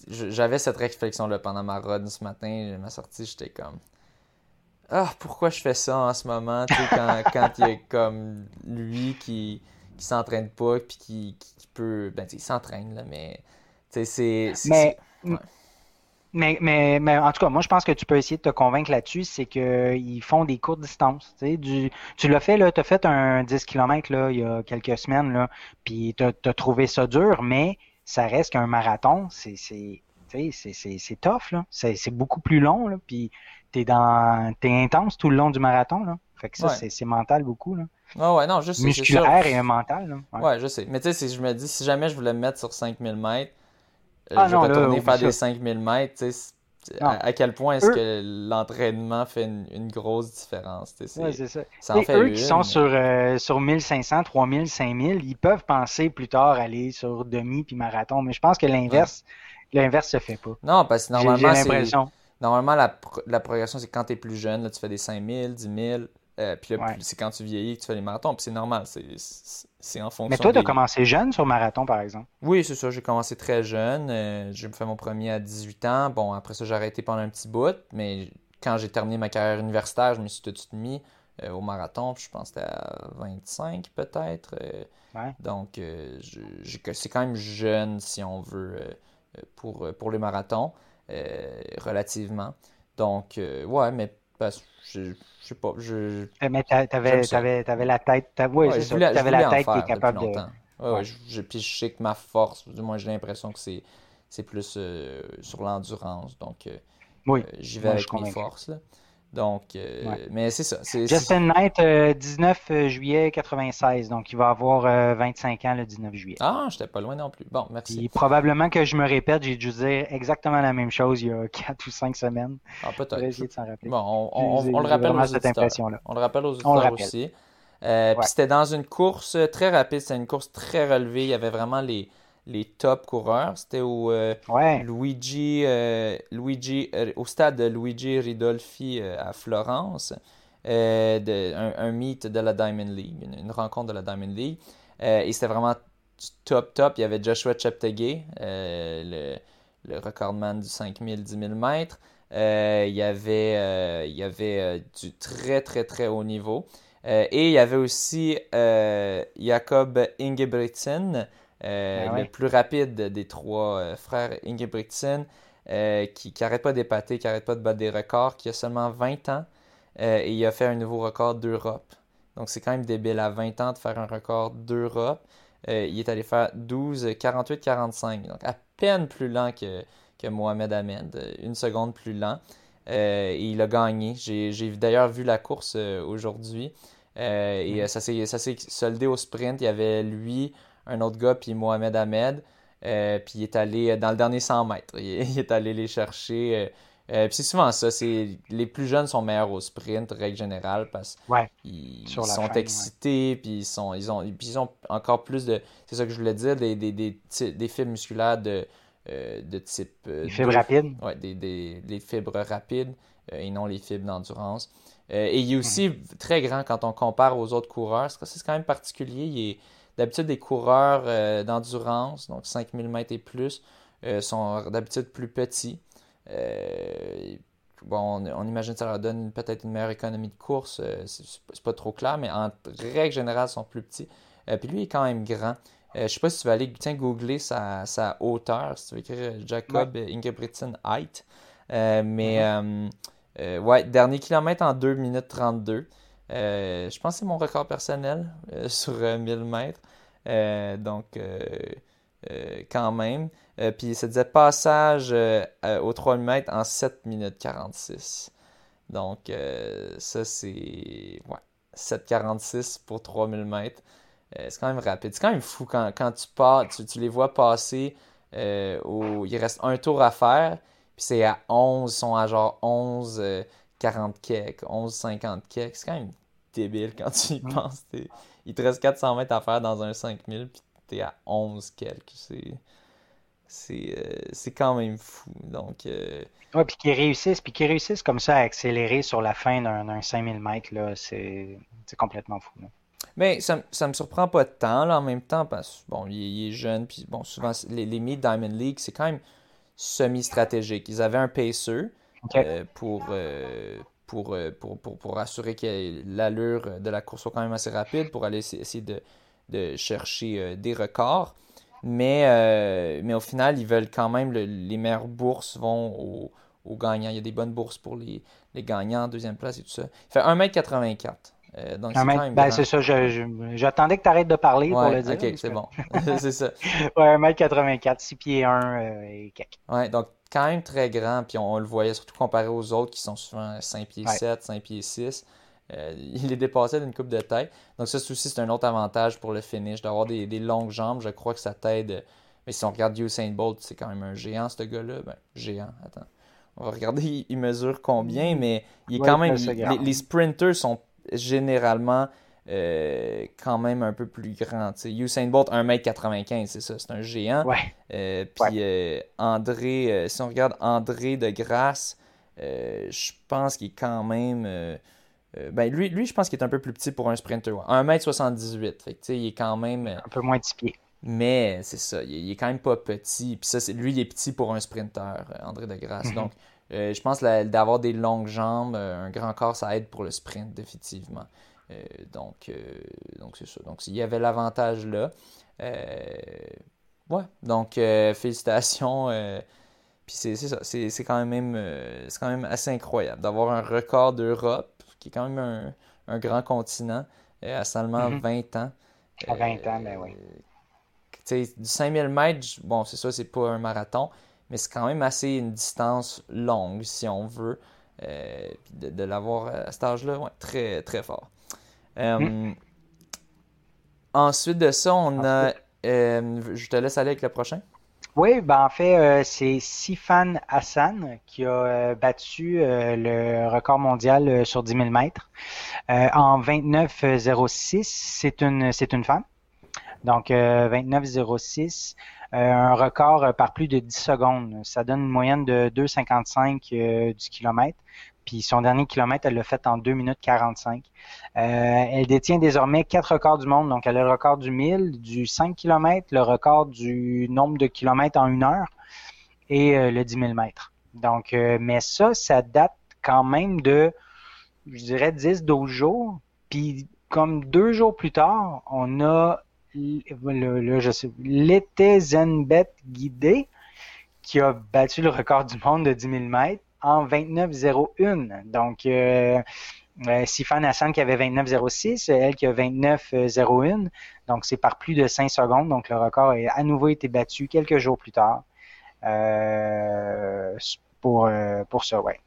Speaker 1: J'avais cette réflexion-là pendant ma run ce matin. Ma sortie, j'étais comme. Ah, pourquoi je fais ça en ce moment? Tu sais, quand, (laughs) quand il y a comme lui qui qui s'entraîne pas puis qui, qui, peut. Ben, il s'entraîne, là, mais. c'est.
Speaker 2: Mais, mais, mais, mais, en tout cas, moi, je pense que tu peux essayer de te convaincre là-dessus, c'est qu'ils font des courtes distances. Du, tu l'as fait, là, tu as fait un 10 km là, il y a quelques semaines, là, puis tu as, trouvé ça dur, mais ça reste qu'un marathon, c'est c'est tough, là. C'est beaucoup plus long, là, puis t'es dans t'es intense tout le long du marathon, là. Fait que ça, c'est mental beaucoup, là.
Speaker 1: Ah ouais, non.
Speaker 2: Musculaire et mental. Là.
Speaker 1: Ouais. je sais. Mais tu sais, si je me dis, si jamais je voulais me mettre sur 5000 mètres, euh, ah, je vais retourner faire des 5000 mètres, tu sais, à, quel point est-ce que l'entraînement fait une, grosse différence?
Speaker 2: Oui, c'est ça. ça en fait eux qui sont sur, euh, sur 1500, 3000, 5000, ils peuvent penser plus tard aller sur demi puis marathon, mais je pense que l'inverse l'inverse se fait pas.
Speaker 1: Non, parce que normalement, Normalement, la, la progression, c'est quand tu es plus jeune, là, tu fais des 5000, 10 000, euh, puis c'est quand tu vieillis que tu fais les marathons. Puis c'est normal, c'est en fonction.
Speaker 2: Mais toi, tu as commencé jeune sur marathon, par exemple?
Speaker 1: Oui, c'est ça. J'ai commencé très jeune. Euh, j'ai fait mon premier à 18 ans. Bon, après ça, j'ai arrêté pendant un petit bout. Mais quand j'ai terminé ma carrière universitaire, je me suis tout de suite mis euh, au marathon. Puis je pense que c'était à 25 peut-être. Donc, c'est quand même jeune, si on veut, pour, pour les marathons, relativement. Donc, ouais, mais je, je sais pas. Je,
Speaker 2: eh, mais t'avais, avais, la tête. Oui, c'est sûr. T'avais la tête qui est capable de.
Speaker 1: Ouais, ouais. je, puis je sais que ma force, du moins j'ai l'impression que c'est, c'est plus euh, sur l'endurance. Donc, euh,
Speaker 2: oui,
Speaker 1: euh, j'y vais avec mes forces. Là. Donc, euh, mais c'est ça.
Speaker 2: Justin Knight, 19 euh, euh, juillet 96, donc il va avoir 25 ans le 19 juillet.
Speaker 1: Ah, j'étais pas loin non plus. Bon, merci.
Speaker 2: probablement que je me répète, j'ai dû dire exactement la même chose il y a 4 ou 5 semaines.
Speaker 1: Ah, peut-être. Bon, on, le rappelle aux auditeurs. On le rappelle aux auditeurs aussi. Puis c'était dans une course très rapide, c'était une course très relevée. Il y avait vraiment les les top coureurs. C'était au euh, Luigi, euh, Luigi euh, au stade de Luigi Ridolfi à Florence. De, un, meet de la Diamond League, une, rencontre de la Diamond League. et c'était vraiment top, top. Il y avait Joshua Cheptegei, le, le recordman du 5000, 10 000 mètres. il y avait, il y avait du très, très, très haut niveau. et il y avait aussi Jacob Ingebrigtsen, euh, ah le plus rapide des trois euh, frères Ingebrigtsen, euh, qui n'arrête pas d'épater, qui n'arrête pas de battre des records, qui a seulement 20 ans et il a fait un nouveau record d'Europe. Donc c'est quand même débile à 20 ans de faire un record d'Europe. il est allé faire 12, 48, 45. Donc à peine plus lent que, que Mohamed Ahmed, une seconde plus lent. et il a gagné. J'ai d'ailleurs vu la course aujourd'hui. et mm. ça s'est soldé au sprint. Il y avait lui, un autre gars, puis Mohamed Ahmed. Euh, puis il est allé dans le dernier 100 mètres. (laughs) Il, est allé les chercher. Euh, euh, puis c'est souvent ça. C'est, les plus jeunes sont meilleurs au sprint, règle générale, parce qu'ils sont excités, puis ils, sont, ils, ont, puis ils ont encore plus de. C'est ça que je voulais dire, des, des, des, des fibres musculaires de, de type.
Speaker 2: des fibres rapides
Speaker 1: Oui, des, des, fibres rapides et non les fibres d'endurance. et il est aussi mhm. très grand quand on compare aux autres coureurs. C'est quand même particulier. Il est D'habitude, des coureurs euh, d'endurance, donc 5000 mètres et plus, euh, sont d'habitude plus petits. Euh, bon, on, imagine que ça leur donne peut-être une meilleure économie de course. c'est pas trop clair, mais en règle générale, ils sont plus petits. puis lui, il est quand même grand. je sais pas si tu vas aller tiens, googler sa, hauteur, si tu veux écrire Jacob Ingebrigtsen Height. mais mm-hmm. ouais, dernier kilomètre en 2 minutes 32. Euh, je pense que c'est mon record personnel euh, (laughs) sur 1000 euh, mètres. donc, quand même. puis ça disait passage aux 3000 mètres en 7 minutes 46. Donc, ça, c'est. Ouais. 7,46 pour 3000 mètres. c'est quand même rapide. C'est quand même fou quand, tu pars, tu, les vois passer. il reste un tour à faire. Puis c'est à 11, ils sont à genre 11, 40 kek, 11, 50 kek. C'est quand même débile quand tu y penses. Il te reste 400 mètres à faire dans un 5000, puis t'es à 11 quelques. C'est. Euh, c'est quand même fou. Donc, euh...
Speaker 2: Ouais, puis qu'ils réussissent, puis qu'ils réussissent comme ça à accélérer sur la fin d'un 5000 mètres, là, c'est complètement fou.
Speaker 1: Mais ça, ça me surprend pas tant, là, en même temps, parce que, bon, il, est jeune, puis bon, souvent, les, les Diamond League, c'est quand même semi-stratégique. Ils avaient un pacer euh, pour, euh, euh, pour, pour, pour, assurer que l'allure de la course soit quand même assez rapide pour aller essayer de, de chercher euh, des records. Mais, euh, mais au final, ils veulent quand même, les meilleures bourses vont aux, gagnants. Il y a des bonnes bourses pour les, les gagnants deuxième place et tout ça. Il fait 1m84. Euh, donc
Speaker 2: c'est ben, c'est ça, j'attendais que tu arrêtes de parler pour le dire.
Speaker 1: Ok, c'est bon. (laughs) (laughs) c'est ça.
Speaker 2: Ouais, 1m84, 6 pieds 1 et quelques.
Speaker 1: Ouais, donc quand même très grand, puis on, le voyait surtout comparé aux autres qui sont souvent 5 pieds 7, 5 pieds 6. Euh, (laughs) il est dépassé d'une coupe de tête. Donc ça aussi, c'est un autre avantage pour le finish, d'avoir des, longues jambes. Je crois que ça t'aide. Mais si on regarde Usain Bolt, c'est quand même un géant, ce gars-là. Ben, géant, attends. On va regarder, il mesure combien, mais il est quand même... Les, les, sprinters sont généralement euh, quand même un peu plus grand. Usain Bolt, 1m95, c'est ça, c'est un géant. Euh, puis euh, André, si on regarde André de Grasse, je pense qu'il est quand même. ben lui, lui, je pense qu'il est un peu plus petit pour un sprinter. 1m78. Fait il est quand même.
Speaker 2: un peu moins de pieds.
Speaker 1: Mais c'est ça, il, est quand même pas petit. Puis ça, c'est, lui, il est petit pour un sprinter, André de Grasse. Mhm. Donc, je pense d'avoir des longues jambes, un grand corps, ça aide pour le sprint, définitivement. Euh, donc, euh, donc c'est ça. Donc, il y avait l'avantage là. Euh, ouais, donc félicitations. Puis c'est ça, c'est quand, même, quand même assez incroyable d'avoir un record d'Europe, qui est quand même un, grand continent, à seulement 20 mm-hmm. ans.
Speaker 2: À 20 ans, ben oui.
Speaker 1: du 5000 mètres, bon, c'est ça, c'est pas un marathon, mais c'est quand même assez une distance longue, si on veut. de, de l'avoir à cet âge-là, ouais, très, très fort. Euh, hmm. Ensuite de ça, on a. Euh, je te laisse aller avec le prochain.
Speaker 2: Oui, ben en fait, euh, c'est Sifan Hassan qui a battu le record mondial sur 10 000 mètres en 29,06. C'est une, c'est une femme. Donc, 29,06, un record par plus de 10 secondes. Ça donne une moyenne de 2,55 du kilomètre. Puis son dernier kilomètre, elle l'a fait en 2 minutes 45. Euh, elle détient désormais quatre records du monde. Donc, elle a le record du 1000, du 5 km, le record du nombre de kilomètres en une heure et euh, le 10 000 mètres. Donc, euh, mais ça, ça date quand même de, je dirais, 10-12 jours. Puis, comme deux jours plus tard, on a l'été Zenbet guidé qui a battu le record du monde de 10 000 mètres en 29,01. Donc, euh, euh, Sifan Hassan qui avait 29,06, elle qui a 29,01. Donc, c'est par plus de 5 secondes. Donc, le record a à nouveau été battu quelques jours plus tard euh, pour, euh, pour ça, ouais.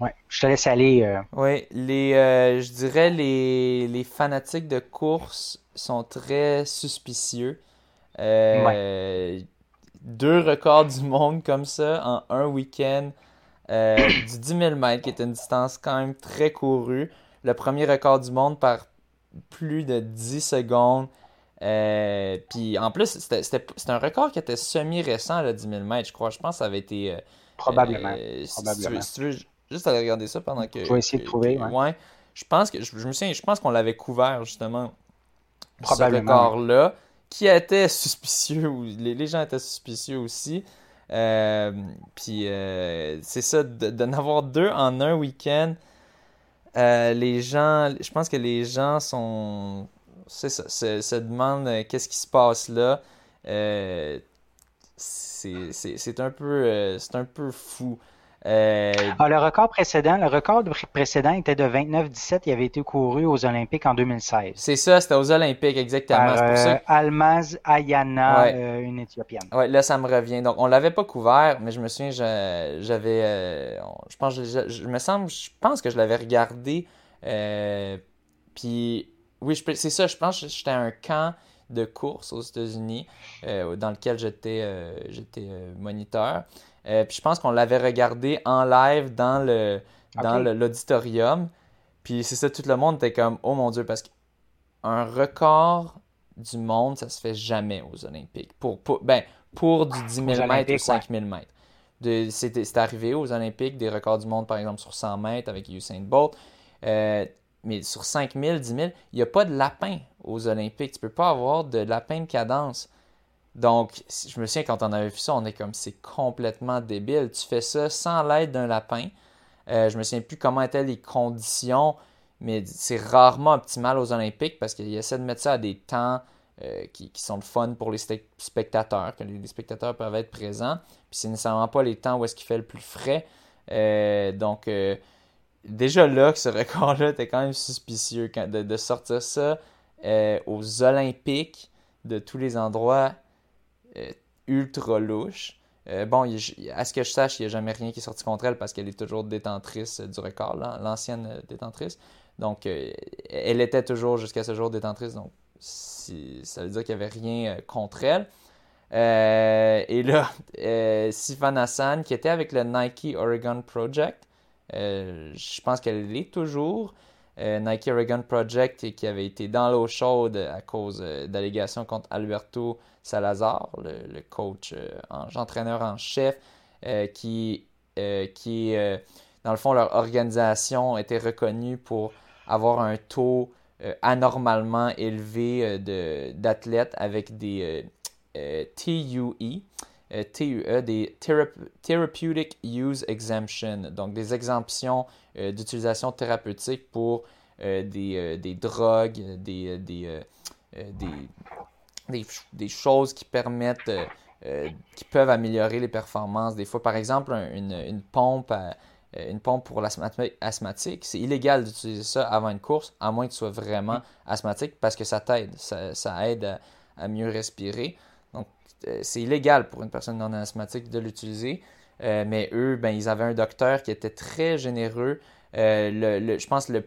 Speaker 2: Ouais, je te laisse aller.
Speaker 1: Oui, les, je dirais les, les fanatiques de course sont très suspicieux. Ouais deux records du monde comme ça en un week-end euh, (coughs) du 10 000 mètres, qui est une distance quand même très courue. Le premier record du monde par plus de 10 secondes. Euh, puis en plus, c'était un record qui était semi-récent, le 10 000 mètres, je crois. Je pense que ça avait été. Euh,
Speaker 2: probablement.
Speaker 1: Si, tu veux, juste aller regarder ça pendant que.
Speaker 2: Je vais essayer de trouver.
Speaker 1: Ouais. Je pense que je, me souviens, je pense qu'on l'avait couvert justement. Ce record-là qui était (laughs) suspicieux, ou les, gens étaient suspicieux aussi. Euh, puis euh, c'est ça, de, avoir deux en un week-end, euh, les gens, je pense que les gens sont, c'est ça, se, demandent qu'est-ce qui se passe là. c'est un peu, c'est un peu fou. Euh,
Speaker 2: ah, le record précédent, le record précédent était de 29-17. Il avait été couru aux Olympiques en 2016.
Speaker 1: C'est ça, c'était aux Olympiques, exactement.
Speaker 2: Par,
Speaker 1: euh,
Speaker 2: Almaz Ayana, euh, une Éthiopienne.
Speaker 1: Ouais, là, ça me revient. Donc, on l'avait pas couvert, mais je me souviens, j'avais. je pense, je, me semble, je pense que je l'avais regardé. Puis, oui, c'est ça, je pense que j'étais à un camp de course aux États-Unis dans lequel j'étais j'étais moniteur. Euh, puis je pense qu'on l'avait regardé en live dans le dans l'auditorium. Puis c'est ça, tout le monde était comme oh mon dieu, parce qu'un record du monde, ça se fait jamais aux Olympiques. Pour, pour ben, pour du 10 000 mètres ou 5 000 mètres. C'est arrivé aux Olympiques, des records du monde, par exemple, sur 100 mètres avec Usain Bolt. Euh, mais sur 5 000, 10 000, il n'y a pas de lapin aux Olympiques. Tu ne peux pas avoir de lapin de cadence. Donc, je me souviens quand on avait vu ça, on est comme c'est complètement débile. Tu fais ça sans l'aide d'un lapin. Euh, je me souviens plus comment étaient les conditions, mais c'est rarement optimal aux Olympiques parce qu'ils essaient de mettre ça à des temps euh, qui, sont le fun pour les spectateurs, que les, spectateurs peuvent être présents. Puis c'est nécessairement pas les temps où est-ce qu'il fait le plus frais. Euh, donc, déjà là, que ce (laughs) record-là était quand même suspicieux de, sortir ça aux Olympiques de tous les endroits euh, ultra louche. Euh, bon, à ce que je sache, il n'y a jamais rien qui est sorti contre elle parce qu'elle est toujours détentrice du record, l'ancienne euh, détentrice. Donc, elle était toujours jusqu'à ce jour détentrice. Donc, ça veut dire qu'il n'y avait rien contre elle. et là, (laughs) Sifan Hassan, qui était avec le Nike Oregon Project, je pense qu'elle l'est toujours. Nike Oregon Project qui avait été dans l'eau chaude à cause d'allégations contre Alberto Salazar, le, coach, euh, entraîneur en chef, euh, qui, euh, qui dans le fond, leur organisation était reconnue pour avoir un taux anormalement élevé d'athlètes avec des TUE, TUE, des Therapeutic Use Exemption, donc des exemptions d'utilisation thérapeutique pour des, des, drogues, des, des, des, choses qui permettent, euh, euh, qui peuvent améliorer les performances. Des fois, par exemple, une, pompe, euh, une pompe pour l'asthmatique, c'est illégal d'utiliser ça avant une course, à moins que tu sois vraiment mm. asthmatique, parce que ça t'aide. Ça, aide à, mieux respirer. Donc, c'est illégal pour une personne non asthmatique de l'utiliser. mais eux, ben, ils avaient un docteur qui était très généreux. Le, je pense que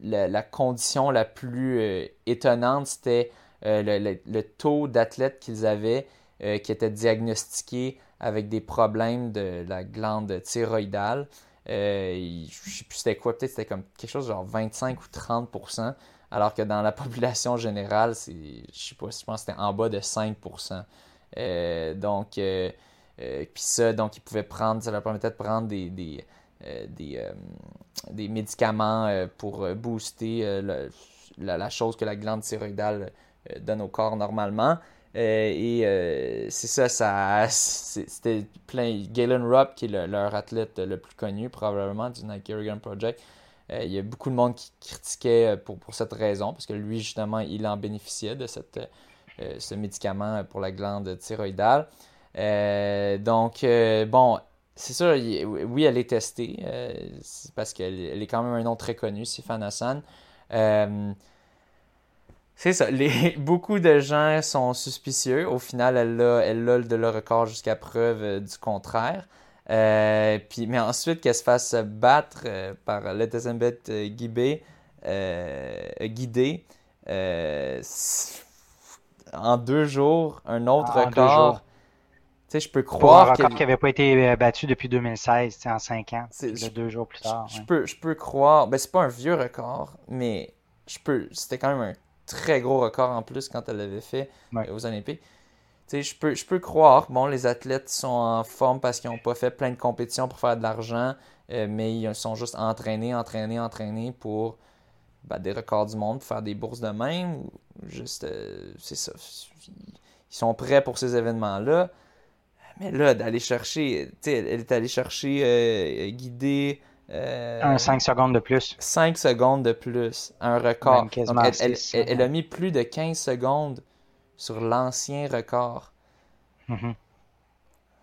Speaker 1: la, condition la plus étonnante, c'était euh, le, taux d'athlètes qu'ils avaient euh, qui étaient diagnostiqués avec des problèmes de la glande thyroïdale. Euh, je ne sais plus c'était quoi, peut-être c'était comme quelque chose genre 25 ou 30 alors que dans la (laughs) population générale, je sais pas, je pense que c'était en bas de 5% Donc, puis ça, donc ils pouvaient prendre, ça leur permettait de prendre des, des, des, médicaments pour booster la, chose que la glande thyroïdale euh, donne au corps normalement. Euh, et euh, c'est ça, ça c'était plein. Galen Rupp, qui est leur athlète le plus connu probablement du Nike Oregon Project, il y a beaucoup de monde qui critiquait pour, pour cette raison, parce que lui, justement, il en bénéficiait de cette, ce médicament pour la glande thyroïdale. donc, bon, c'est sûr, oui, elle est testée, parce qu'elle est quand même un nom très connu, Sifan Hassan. C'est ça. (laughs) Beaucoup de gens sont suspicieux. Au final, elle a, elle de le record jusqu'à preuve euh, du contraire. Euh, puis, mais ensuite, qu'elle se fasse battre euh, par Letezembet euh, Guibé, guidé en deux jours, un autre record. Tu sais, je peux croire.
Speaker 2: un record qui n'avait pas été battu depuis 2016, en cinq ans. C'est deux jours plus tard.
Speaker 1: Je, peux, je peux croire. Ben, c'est pas un vieux record, mais je peux. C'était quand même un très gros record en plus quand elle l'avait fait euh, aux Olympiques. Je peux, je peux croire, bon, les athlètes sont en forme parce qu'ils n'ont pas fait plein de compétitions pour faire de l'argent, euh, mais ils sont juste entraînés, entraînés, entraînés pour ben, des records du monde, pour faire des bourses de même. Ou juste, euh, c'est ça. Ils sont prêts pour ces événements-là. Mais là, d'aller chercher, tu sais, elle est allée chercher guider
Speaker 2: euh, un 5 secondes de plus.
Speaker 1: 5 secondes de plus, un record. elle, a mis plus de 15 secondes sur l'ancien record.
Speaker 2: Mm-hmm.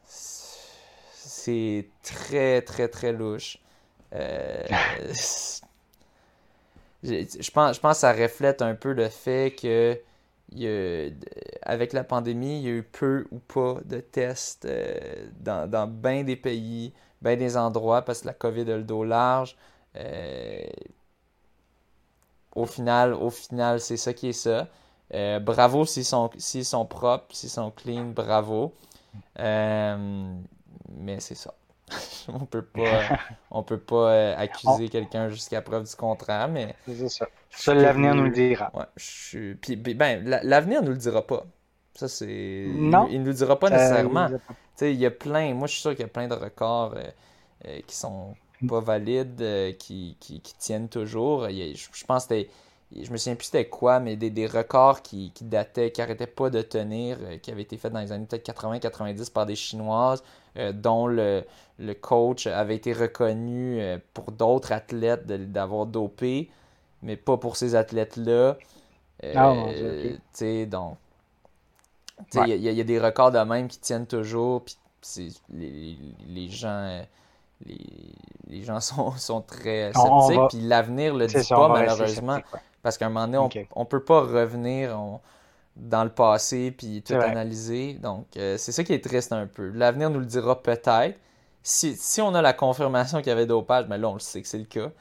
Speaker 1: c'est très, très, très louche. Euh, (laughs) je, pense, je pense que ça reflète un peu le fait que avec la pandémie, il y a eu peu ou pas de tests euh, dans, dans bien des pays, bien des endroits, parce que la COVID a le dos large. Euh, au final, au final c'est ça qui est ça. Euh, bravo s'ils sont, sont propres, s'ils sont clean, bravo. mais c'est ça. (laughs) on peut pas, (laughs) on peut pas euh, accuser quelqu'un jusqu'à preuve du contraire, mais.
Speaker 2: C'est ça. Seul l'avenir nous le dira.
Speaker 1: Ouais, je Puis, ben, l'avenir nous le dira pas. Ça, c'est. Non. Il, ne nous le dira pas nécessairement. Tu sais, il y a plein. Moi, je suis sûr qu'il y a plein de records euh, euh, qui sont pas valides, qui, qui, tiennent toujours. je, pense que je me souviens plus c'était quoi, mais des, des records qui, qui, dataient, qui n'arrêtaient pas de tenir, qui avaient été faits dans les années peut-être 80-90 par des Chinoises. Euh, dont le, coach avait été reconnu euh, pour d'autres athlètes d'avoir dopé, mais pas pour ces athlètes-là. Euh, ah, donc, il y, a des records de même qui tiennent toujours, puis les, gens les, gens sont, très sceptiques, puis l'avenir le dit pas malheureusement, parce qu'à un moment donné, on, ne peut pas revenir, dans le passé puis tout analyser. Donc, euh, c'est ça qui est triste un peu. L'avenir nous le dira peut-être. Si, si, on a la confirmation qu'il y avait dopage, mais ben là, on le sait que c'est le cas.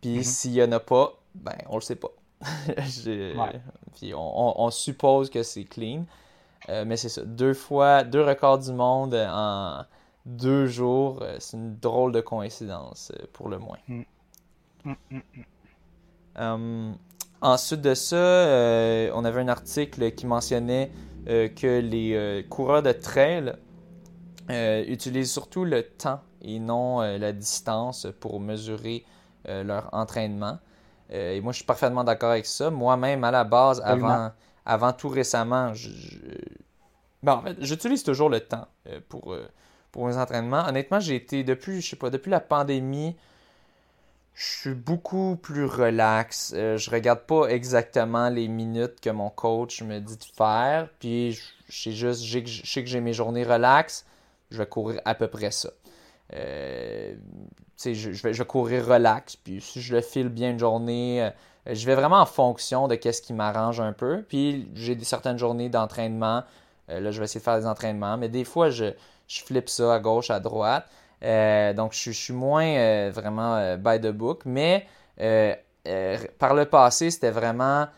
Speaker 1: Puis mm-hmm. s'il n'y en a pas, ben, on le sait pas. (laughs) Puis on, on, suppose que c'est clean. Euh, mais c'est ça. Deux fois, deux records du monde en deux jours, euh, c'est une drôle de coïncidence, pour le moins. Mm. Mm, hum, Ensuite de ça, euh, on avait un article qui mentionnait euh, que les euh, coureurs de trail utilisent surtout le temps et non la distance pour mesurer leur entraînement. et moi, je suis parfaitement d'accord avec ça. Moi-même, à la base, avant, avant tout récemment, je, en fait, j'utilise toujours le temps pour, pour mes entraînements. Honnêtement, j'ai été depuis, je sais pas, depuis la pandémie, je suis beaucoup plus relax. Euh, je regarde pas exactement les minutes que mon coach me dit de faire. Puis je, sais juste, je sais que j'ai mes journées relax. Je vais courir à peu près ça. Euh, je, je, vais, je vais courir relax. Puis si je le file bien une journée, euh, je vais vraiment en fonction de qu'est-ce qui m'arrange un peu. Puis j'ai certaines journées d'entraînement. là, je vais essayer de faire des entraînements. Mais des fois, je, je flippe ça à gauche, à droite. Euh, donc, je, suis moins euh, vraiment euh, by the book, mais par le passé, c'était vraiment.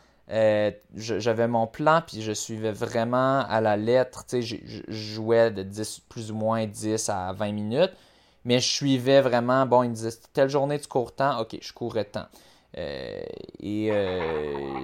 Speaker 1: J'avais mon plan, puis je suivais vraiment à la lettre. Tu sais, je, jouais de 10, plus ou moins 10 à 20 minutes, mais je suivais vraiment. Bon, il me disait telle journée tu cours temps, ok, je courais tant. et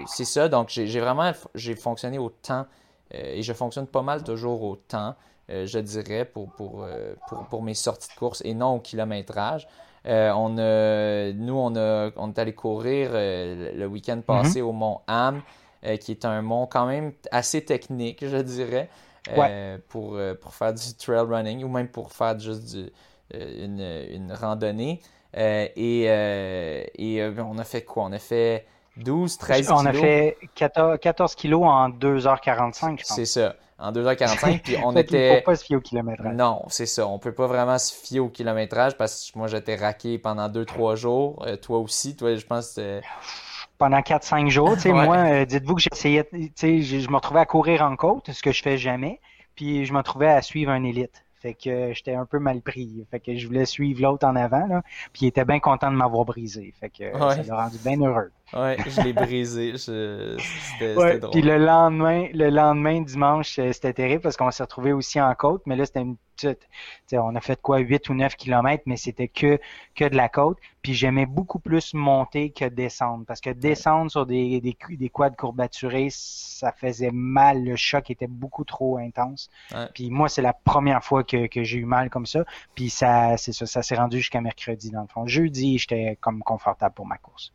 Speaker 1: c'est ça, donc j'ai vraiment j'ai fonctionné au temps et je fonctionne pas mal toujours au temps. Euh, je dirais, pour, euh, pour, pour, mes sorties de course et non au kilométrage. Euh, on a, nous, on, a, on est allé courir le week-end mhm. passé au mont Ham, qui est un mont quand même assez technique, je dirais, pour, pour faire du trail running ou même pour faire juste du, une, une, randonnée. et, et on a fait quoi? On a fait 12, 13 kilos.
Speaker 2: On a fait 14, 14 kilos en 2h45, je pense.
Speaker 1: C'est ça en 2h45. Puis on (laughs) était.
Speaker 2: pas se fier au kilométrage.
Speaker 1: Non, c'est ça. On peut pas vraiment se fier au kilométrage parce que moi, j'étais raqué pendant 2-3 jours. Euh, toi aussi, toi, je pense que
Speaker 2: pendant 4-5 jours. (laughs) Moi, euh, dites-vous que j'essayais, je me retrouvais à courir en côte, ce que je fais jamais, puis je me retrouvais à suivre un élite. Fait que j'étais un peu mal pris. Fait que je voulais suivre l'autre en avant, là, puis il était bien content de m'avoir brisé. Fait que ça l'a rendu bien heureux.
Speaker 1: Ouais, je l'ai brisé. C'était drôle.
Speaker 2: Puis le lendemain, le lendemain, dimanche, euh, c'était terrible parce qu'on s'est retrouvé aussi en côte, mais là, c'était une petite. On a fait quoi, 8 ou 9 kilomètres, mais c'était que, que de la côte. Puis j'aimais beaucoup plus monter que descendre. Parce que descendre sur des, des, des quads courbaturés, ça faisait mal. Le choc était beaucoup trop intense. Puis moi, c'est la première fois que, que j'ai eu mal comme ça. Puis ça, c'est ça, ça s'est rendu jusqu'à mercredi, dans le fond. Jeudi, j'étais comme confortable pour ma course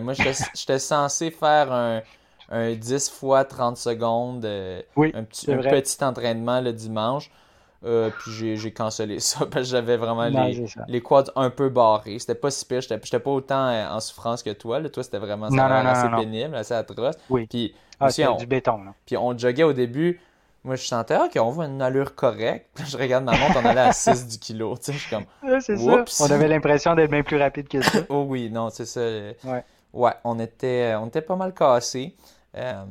Speaker 1: moi, j'étais censé faire un, un 10 fois 30 secondes, euh, un, petit, un petit, entraînement le dimanche. Euh, puis j'ai cancellé (laughs) ça parce que j'avais vraiment les, les, quads un peu barrés. C'était pas si pire. J'étais pas autant euh, en souffrance que toi. Toi, c'était vraiment assez pénible, assez atroce.
Speaker 2: Oui.
Speaker 1: Puis,
Speaker 2: ah, du béton.
Speaker 1: Puis on joguait au début. moi, je sentais, OK, on voit une allure correcte. Puis (laughs) je regarde ma montre, on allait à 6 du kilo. Tu sais, je suis comme,
Speaker 2: c'est ça. On avait l'impression d'être bien plus rapide que ça. (laughs)
Speaker 1: oh oui, non, c'est ça. Ouais. Ouais, on était, on était pas mal cassés. Euh,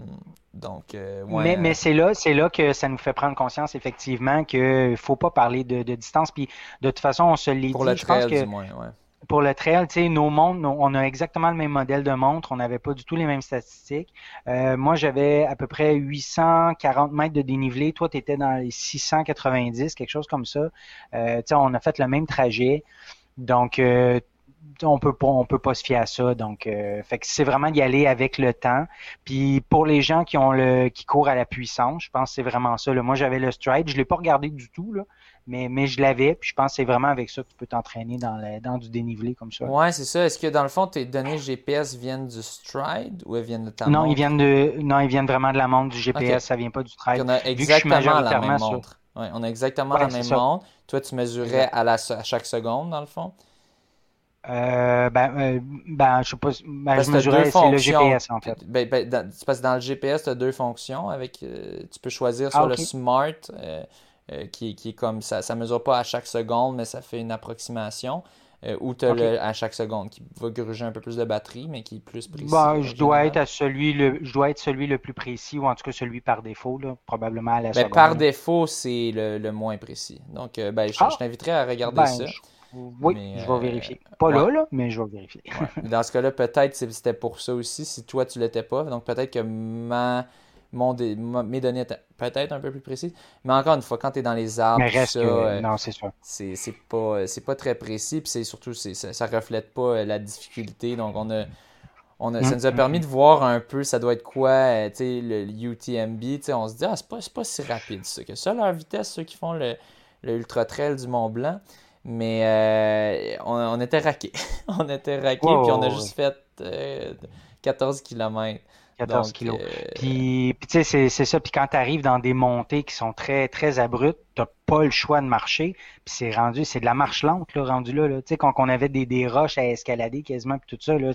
Speaker 1: donc, euh,
Speaker 2: mais, mais c'est là, c'est là que ça nous fait prendre conscience effectivement qu'il faut pas parler de, distance. Puis de toute façon, on se l'est dit.
Speaker 1: Pour le je pense que, du moins, ouais
Speaker 2: pour le trail, tu sais, nos montres, on a exactement le même modèle de montre. On n'avait pas du tout les mêmes statistiques. Euh, moi, j'avais à peu près 840 mètres de dénivelé. Toi, tu étais dans les 690, quelque chose comme ça. Euh, tu sais, on a fait le même trajet. Donc, euh, on peut pas, on peut pas se fier à ça. Donc, euh, fait que c'est vraiment d'y aller avec le temps. Puis pour les gens qui ont le, qui courent à la puissance, je pense que c'est vraiment ça. Moi, j'avais le stride, je l'ai pas regardé du tout là, mais, mais je l'avais. Puis je pense que c'est vraiment avec ça que tu peux t'entraîner dans, dans du dénivelé comme ça.
Speaker 1: Ouais, c'est ça. Est-ce que dans le fond, tes données GPS viennent du stride ou elles viennent de ta
Speaker 2: non,
Speaker 1: montre?
Speaker 2: Ils viennent de, non, ils viennent vraiment de la montre du GPS. Ça vient pas du stride.
Speaker 1: on a exactement la même montre. Ouais, on a exactement la même montre. Toi, tu mesurais à, la, à chaque seconde dans le fond.
Speaker 2: Euh, ben, euh, ben, je sais pas. Ben, je mesurais, c'est le GPS en fait.
Speaker 1: Ben, ben, dans, parce que dans le GPS, tu as deux fonctions. Avec, euh, tu peux choisir sur ah, le Smart, qui, qui, est comme ça. Ça mesure pas à chaque seconde, mais ça fait une approximation. ou tu as le à chaque seconde, qui va gruger un peu plus de batterie, mais qui est plus précis.
Speaker 2: Ben, je, dois être à celui le, je dois être celui le plus précis, ou en tout cas celui par défaut, là, probablement à la
Speaker 1: ben, Par défaut, c'est le, le, moins précis. Donc, ben, je, ah! je t'inviterais à regarder ça.
Speaker 2: Oui, je vais euh, vérifier. Pas là, là, mais je vais vérifier. (laughs)
Speaker 1: Dans ce cas-là, peut-être c'était pour ça aussi, si toi tu l'étais pas. Donc peut-être que ma, mon mes données étaient peut-être un peu plus précises. Mais encore une fois, quand tu es dans les arbres,
Speaker 2: mais reste euh, non, c'est sûr.
Speaker 1: C'est pas, pas très précis. Puis c'est surtout, ça, ça reflète pas euh, la difficulté. Donc on a. On a, ça nous a mm, permis mm, de voir un peu ça doit être quoi, tu sais, le UTMB. On se dit, ah, c'est pas, pas si rapide ça. Que ça, leur vitesse, ceux qui font le, le Ultra Trail du Mont Blanc. Mais euh, on, était raqués. on était raqués, (laughs) puis on a juste fait 14 km.
Speaker 2: 14 kg. Puis, tu sais, c'est ça. Puis quand tu arrives dans des montées qui sont très, très abruptes, tu pas le choix de marcher. Puis c'est rendu, c'est de la marche lente, là, rendu là. Tu sais, quand on avait des, des roches à escalader quasiment, puis tout ça, là,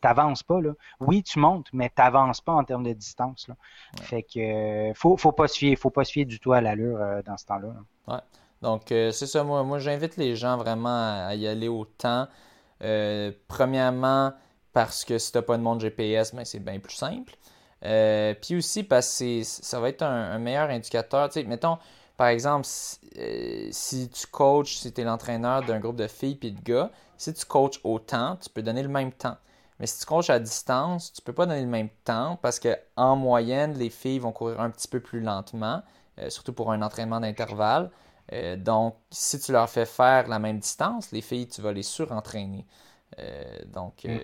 Speaker 2: t'avances pas. Là. Oui, tu montes, mais t'avances pas en termes de distance. Là. Fait que faut, faut pas se fier, faut pas se fier du tout à l'allure euh, dans ce temps-là.
Speaker 1: Ouais. Donc, euh, c'est ça, moi, moi j'invite les gens vraiment à, y aller autant. Euh, premièrement, parce que si tu n'as pas de monde GPS, ben, c'est bien plus simple. Euh, puis aussi parce que ça va être un, meilleur indicateur. Mettons, par exemple, si, tu coaches, si tu es l'entraîneur d'un groupe de filles et de gars, si tu coaches autant, tu peux donner le même temps. Mais si tu coaches à distance, tu ne peux pas donner le même temps parce qu'en moyenne, les filles vont courir un petit peu plus lentement, surtout pour un entraînement d'intervalle. Euh, donc, si tu leur fais faire la même distance, les filles, tu vas les surentraîner. Euh, donc, mm. euh,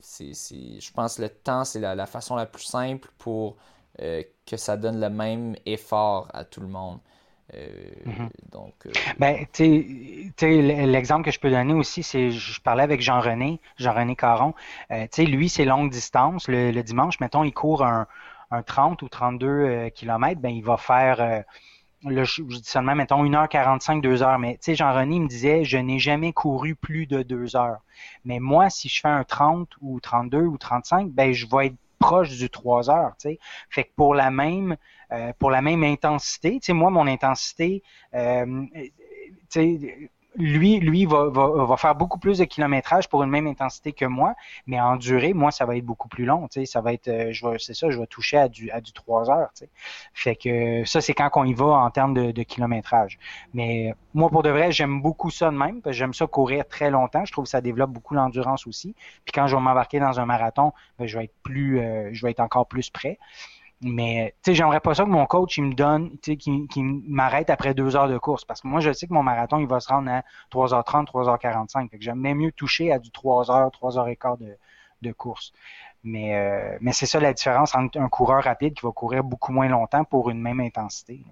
Speaker 1: c'est, je pense que le temps, c'est la, façon la plus simple pour que ça donne le même effort à tout le monde.
Speaker 2: Donc, ben, tu sais, l'exemple que je peux donner aussi, c'est, je parlais avec Jean-René, Jean-René Caron. lui, c'est longue distance. Le, dimanche, mettons, il court un, un 30 ou 32 km, ben, il va faire je, dis seulement, mettons, 1h45, 2h. Mais tu sais, Jean-René me disait, je n'ai jamais couru plus de 2 heures. Mais moi, si je fais un 30 ou 32 ou 35, ben, je vais être proche du 3 heures, tu sais. Fait que pour la même, euh, pour la même intensité, tu sais, moi, mon intensité, euh, tu sais, lui, lui va, va, va, faire beaucoup plus de kilométrage pour une même intensité que moi, mais en durée, moi, ça va être beaucoup plus long. Tu ça va être, euh, je c'est ça, je vais toucher à du, à du 3 heures. Tu. Fait que ça, c'est quand on y va en termes de, de, kilométrage. Mais moi, pour de vrai, j'aime beaucoup ça de même, j'aime ça courir très longtemps. Je trouve que ça développe beaucoup l'endurance aussi. Puis quand je vais m'embarquer dans un marathon, ben, je vais être plus, euh, je vais être encore plus prêt. Mais tu sais, j'aimerais pas ça que mon coach il me donne, tu sais, qu'il m'arrête après deux heures de course. Parce que moi, je sais que mon marathon, il va se rendre à 3h30, 3h45. Fait que j'aime mieux toucher à du 3h, 3h15 de, de course. Mais, euh, mais c'est ça la différence entre un coureur rapide qui va courir beaucoup moins longtemps pour une même intensité.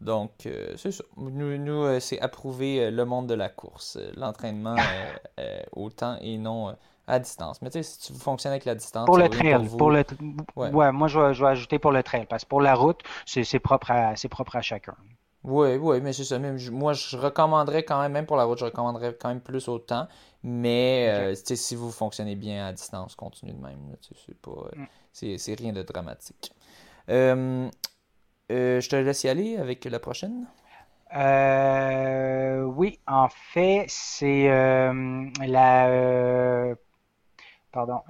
Speaker 1: Donc, euh, c'est ça. Nous, nous euh, c'est approuver le monde de la course, l'entraînement (laughs) au temps et non à distance. Mais tu sais, si tu fonctionnes avec la distance.
Speaker 2: Pour le trail. Pour, le ouais. moi, je vais, je vais, ajouter pour le trail. Parce que pour la route, c'est propre, à, propre à chacun.
Speaker 1: Oui, oui, mais c'est ça. Même, moi, je recommanderais quand même, même pour la route, je recommanderais quand même plus au temps. Mais euh, si vous fonctionnez bien à distance, continuez de même. C'est pas, mm. c'est rien de dramatique. je te laisse y aller avec la prochaine.
Speaker 2: oui, en fait, c'est la... pardon.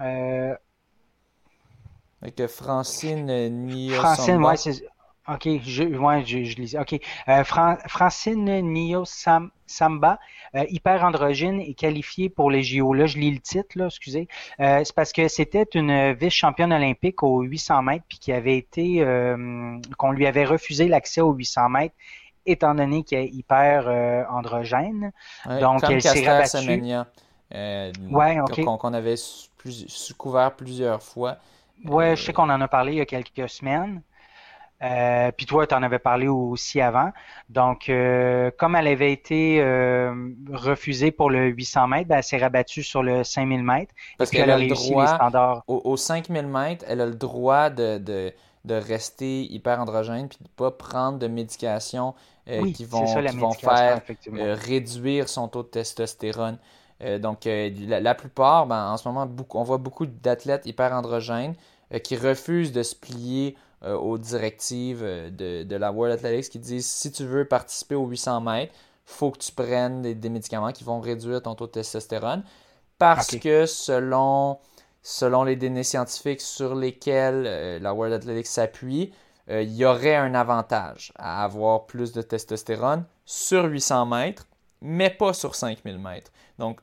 Speaker 1: avec Francine Nio
Speaker 2: Francine, ouais, c'est... OK, je, ouais, je, je lisais. OK. Euh, Francine Nio Samba, euh, hyper androgyne, est qualifiée pour les JO. Là, je lis le titre, là, excusez. Euh, c'est parce que c'était une vice-championne olympique aux 800 mètres, puis qui avait été, euh, qu'on lui avait refusé l'accès aux 800 mètres, étant donné qu'elle est hyper euh, androgène.
Speaker 1: Donc, elle s'est rabattue. Ouais, OK. Qu'on avait plus, couvert plusieurs fois.
Speaker 2: Ouais, je sais qu'on en a parlé il y a quelques semaines. Euh, puis toi, tu en avais parlé aussi avant. Donc, euh, comme elle avait été euh, refusée pour le 800 mètres, ben, elle s'est rabattue sur le 5000 mètres.
Speaker 1: Parce qu'elle a, réussi le droit, les standards. Au, 5000 mètres, elle a le droit de, de, de rester hyper androgène puis de ne pas prendre de médication qui vont, qui vont faire réduire son taux de testostérone. Donc, la, plupart, ben, en ce moment, beaucoup, on voit beaucoup d'athlètes hyper androgènes qui refusent de se plier euh, aux directives euh, de, la World Athletics qui disent si tu veux participer aux 800 mètres, faut que tu prennes des, médicaments qui vont réduire ton taux de testostérone. Parce que selon, selon les données scientifiques sur lesquelles euh, la World Athletics s'appuie, il y aurait un avantage à avoir plus de testostérone sur 800 mètres, mais pas sur 5000 mètres. Donc,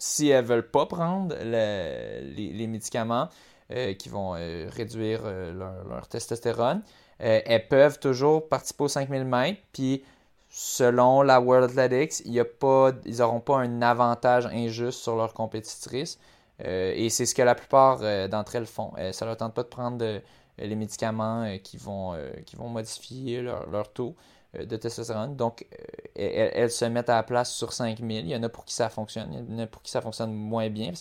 Speaker 1: si elles ne veulent pas prendre les, médicaments, euh, qui vont euh, réduire euh, leur, testostérone. elles peuvent toujours participer aux 5000 mètres, puis selon la World Athletics, y a pas, ils n'auront pas un avantage injuste sur leurs compétitrices. et c'est ce que la plupart d'entre elles font. ça ne leur tente pas de prendre les médicaments qui, vont, qui vont modifier leur, taux de testostérone. Donc, elles, se mettent à la place sur 5000. Il y en a pour qui ça fonctionne, il y en a pour qui ça fonctionne moins bien.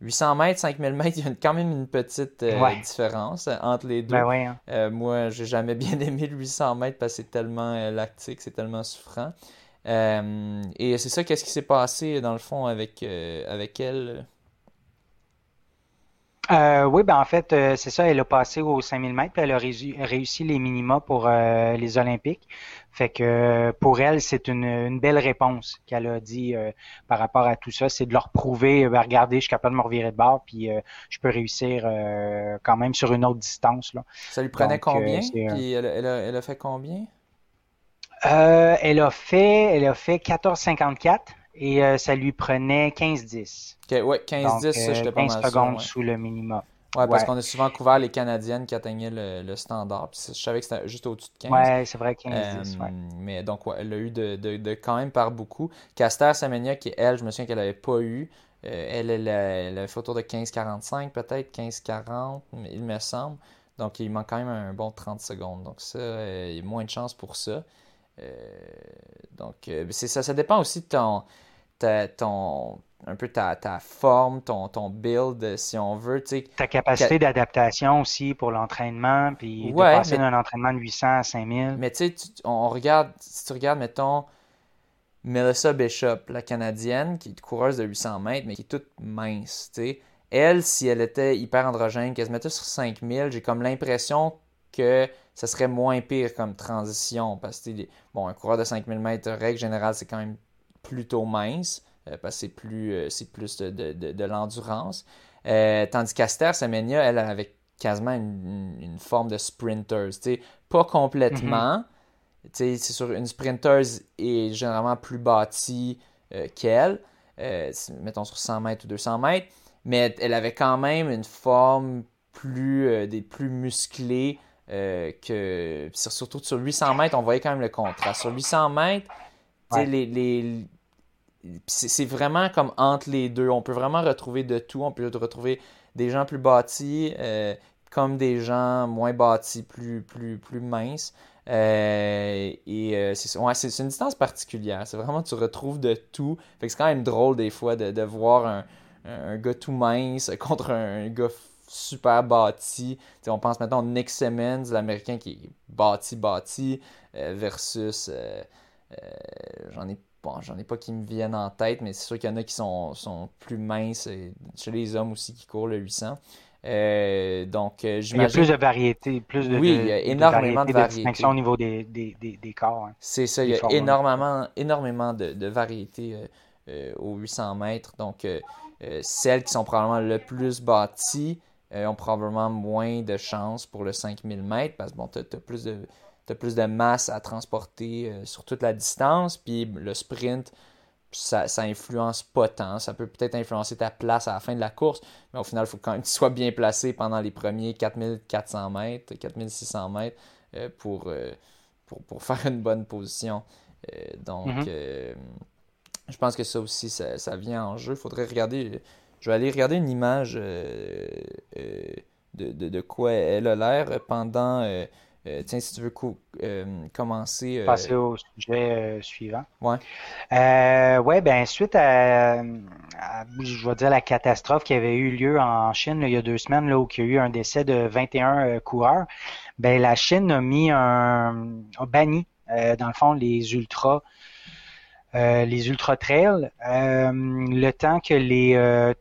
Speaker 1: 800 mètres, 5000 mètres, (laughs) il y a quand même une petite euh, différence euh, entre les deux.
Speaker 2: Ben hein.
Speaker 1: euh, moi, j'ai jamais bien (laughs) aimé le 800 mètres parce que c'est tellement lactique, c'est tellement souffrant. et c'est ça, qu'est-ce qui s'est passé dans le fond avec, avec elle?
Speaker 2: Oui, ben en fait, c'est ça, elle a passé aux 5000 mètres, puis elle a réussi, les minima pour les Olympiques. Fait que pour elle, c'est une, belle réponse qu'elle a dit euh, par rapport à tout ça. C'est de leur prouver, ben, regardez, je suis capable de me revirer de bord, puis euh, je peux réussir quand même sur une autre distance. Là.
Speaker 1: Ça lui prenait combien? Puis elle, a, fait combien?
Speaker 2: elle a fait, elle a fait 14,54 et ça lui prenait 15-10.
Speaker 1: Ok, ouais, 15-10, ça, j'étais pas
Speaker 2: 15 secondes sous le minimum.
Speaker 1: Ouais, parce qu'on a souvent couvert les Canadiennes qui atteignaient le, standard. Puis je savais que c'était juste au-dessus de 15.
Speaker 2: Ouais, c'est vrai, 15 euh,
Speaker 1: Mais donc, ouais, elle a eu de, de, quand même par beaucoup. Caster Semenya, qui elle, je me souviens qu'elle n'avait pas eu. Euh, elle, elle, elle, fait autour de 15-45, peut-être, 15-40, il me semble. Donc, il manque quand même un bon 30 secondes. Donc, ça, euh, il y a moins de chance pour ça. Donc, c'est ça. Ça dépend aussi de ton, ton un peu ta, ta forme, ton, ton build, si on veut.
Speaker 2: Ta capacité d'adaptation aussi pour l'entraînement, puis de passer d'un entraînement de 800 à 5000.
Speaker 1: Mais tu sais, on regarde, si tu regardes, mettons, Melissa Bishop, la Canadienne, qui est coureuse de 800 mètres, mais qui est toute mince, tu Elle, si elle était hyper androgène, qu'elle se mettait sur 5000, j'ai comme l'impression que ça serait moins pire comme transition. Parce que, bon, un coureur de 5000 mètres, règle générale, c'est quand même plutôt mince. Euh, parce que c'est plus, euh, c'est plus de, l'endurance. Euh, tandis qu'Aster Semenya, elle avait quasiment une, forme de sprinter. Pas complètement. Mm-hmm. C'est sur une sprinter est généralement plus bâtie qu'elle, mettons sur 100 mètres ou 200 mètres, mais elle avait quand même une forme plus, des plus musclée que. Surtout sur 800 mètres, on voyait quand même le contraste. Sur 800 mètres, les, les, c'est vraiment comme entre les deux. On peut vraiment retrouver de tout. On peut retrouver des gens plus bâtis euh, comme des gens moins bâtis, plus, plus, plus minces. Euh, et euh, c'est une distance particulière. C'est vraiment, tu retrouves de tout. Fait que c'est quand même drôle des fois de, de voir un, un, gars tout mince contre un, gars super bâti. on pense maintenant Nick Simmons, l'américain qui est bâti, bâti, versus. J'en ai bon, j'en ai pas qui me viennent en tête, mais c'est sûr qu'il y en a qui sont, sont plus minces, chez les hommes aussi qui courent le 800. donc.
Speaker 2: Il y a plus de variété, plus de
Speaker 1: Oui, il y a énormément de, variétés.
Speaker 2: au niveau des, des, des, corps. Hein.
Speaker 1: C'est ça, il y a énormément, énormément de, de variétés aux 800 mètres. Donc, celles qui sont probablement le plus bâties ont probablement moins de chances pour le 5000 mètres parce que bon, tu as, plus de plus de masse à transporter euh, sur toute la distance. Puis le sprint, ça, ça influence pas tant. Ça peut peut-être influencer ta place à la fin de la course, mais au final, il faut quand même que tu sois bien placé pendant les premiers 4400 mètres, 4600 mètres euh, pour, euh, pour, pour, (laughs) faire une bonne position. donc, mm-hmm. je pense que ça aussi, ça, vient en jeu. Il faudrait regarder. Je vais aller regarder une image de, de, de, quoi elle a l'air pendant euh, tiens, si tu veux euh, commencer.
Speaker 2: Euh, Passer au sujet suivant.
Speaker 1: Ouais.
Speaker 2: ouais, ben suite à, je vais dire, la catastrophe qui avait eu lieu en Chine il y a deux semaines, là, où il y a eu un décès de 21 coureurs, ben la Chine a mis un, a banni, dans le fond, les ultras. les ultra trails, le temps que les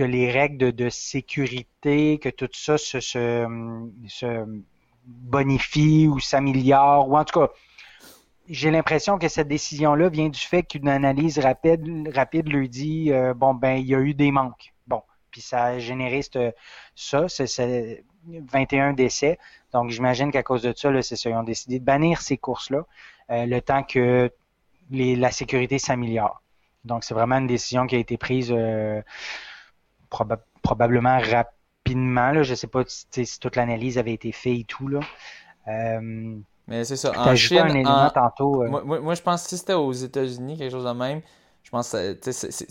Speaker 2: que les règles de, sécurité, que tout ça se, bonifie ou s'améliore, ou en tout cas, j'ai l'impression que cette décision-là vient du fait qu'une analyse rapide, lui dit euh, bon ben il y a eu des manques. Bon, puis ça a généré ça, c'est 21 décès. Donc j'imagine qu'à cause de ça, ils ont décidé de bannir ces courses-là euh, le temps que la sécurité s'améliore. Donc c'est vraiment une décision qui a été prise euh, probablement rapidement. Là. Je sais pas si, toute l'analyse avait été faite et tout. Là. Euh,
Speaker 1: mais c'est ça. En Chine, un élément tantôt. Euh. Moi, je pense que si c'était aux États-Unis, quelque chose de même, je pense que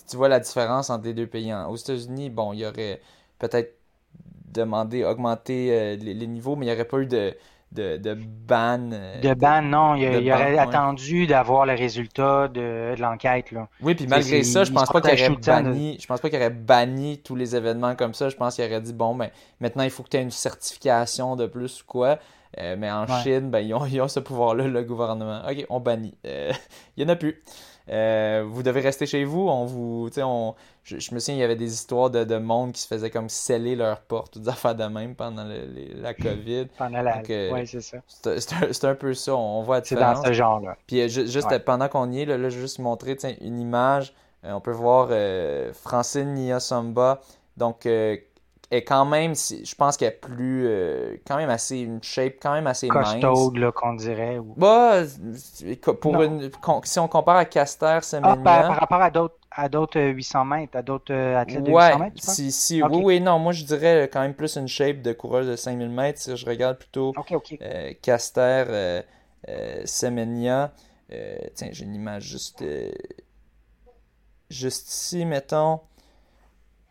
Speaker 1: tu vois la différence entre les deux pays. Aux États-Unis, bon, il y aurait peut-être demandé, augmenter euh, les, niveaux, mais il n'y aurait pas eu de, de, de ban.
Speaker 2: Euh, de ban, non. Il, aurait attendu d'avoir le résultat de, l'enquête. Là.
Speaker 1: Oui, puis malgré ça, je pense pas qu'il aurait banni. Je pense pas qu'il aurait banni tous les événements comme ça. Je pense qu'il aurait dit bon ben maintenant il faut que tu aies une certification de plus ou quoi. Euh, mais en Chine, ben, ils, ont, ils ont ce pouvoir-là, le gouvernement. OK, on bannit. Euh, (laughs) il n'y en a plus. Euh, vous devez rester chez vous. On vous, on, je, me souviens, il y avait des histoires de, de monde qui se faisait comme sceller leurs portes, toutes (laughs) affaires de même pendant la COVID.
Speaker 2: Pendant la. oui, c'est ça.
Speaker 1: C'est un, peu ça. On voit
Speaker 2: C'est dans ce genre-là.
Speaker 1: Puis juste pendant qu'on y est, là, là, je vais juste montrer une image. on peut voir Francine Niasamba. Donc, est quand même, je pense qu'elle est plus, euh, quand même assez, une shape quand même assez
Speaker 2: Costaude, là, qu'on dirait. Ou...
Speaker 1: Bah, pour une, si on compare à Caster, Semenya...
Speaker 2: Ah, par, par, rapport à d'autres à d'autres 800 mètres, à d'autres euh, athlètes de 800 mètres,
Speaker 1: si, si, Oui, oui, non, moi je dirais quand même plus une shape de coureuse de 5000 mètres. Si je regarde plutôt euh, Caster, euh, Semenya, tiens, j'ai une image juste, juste ici, mettons.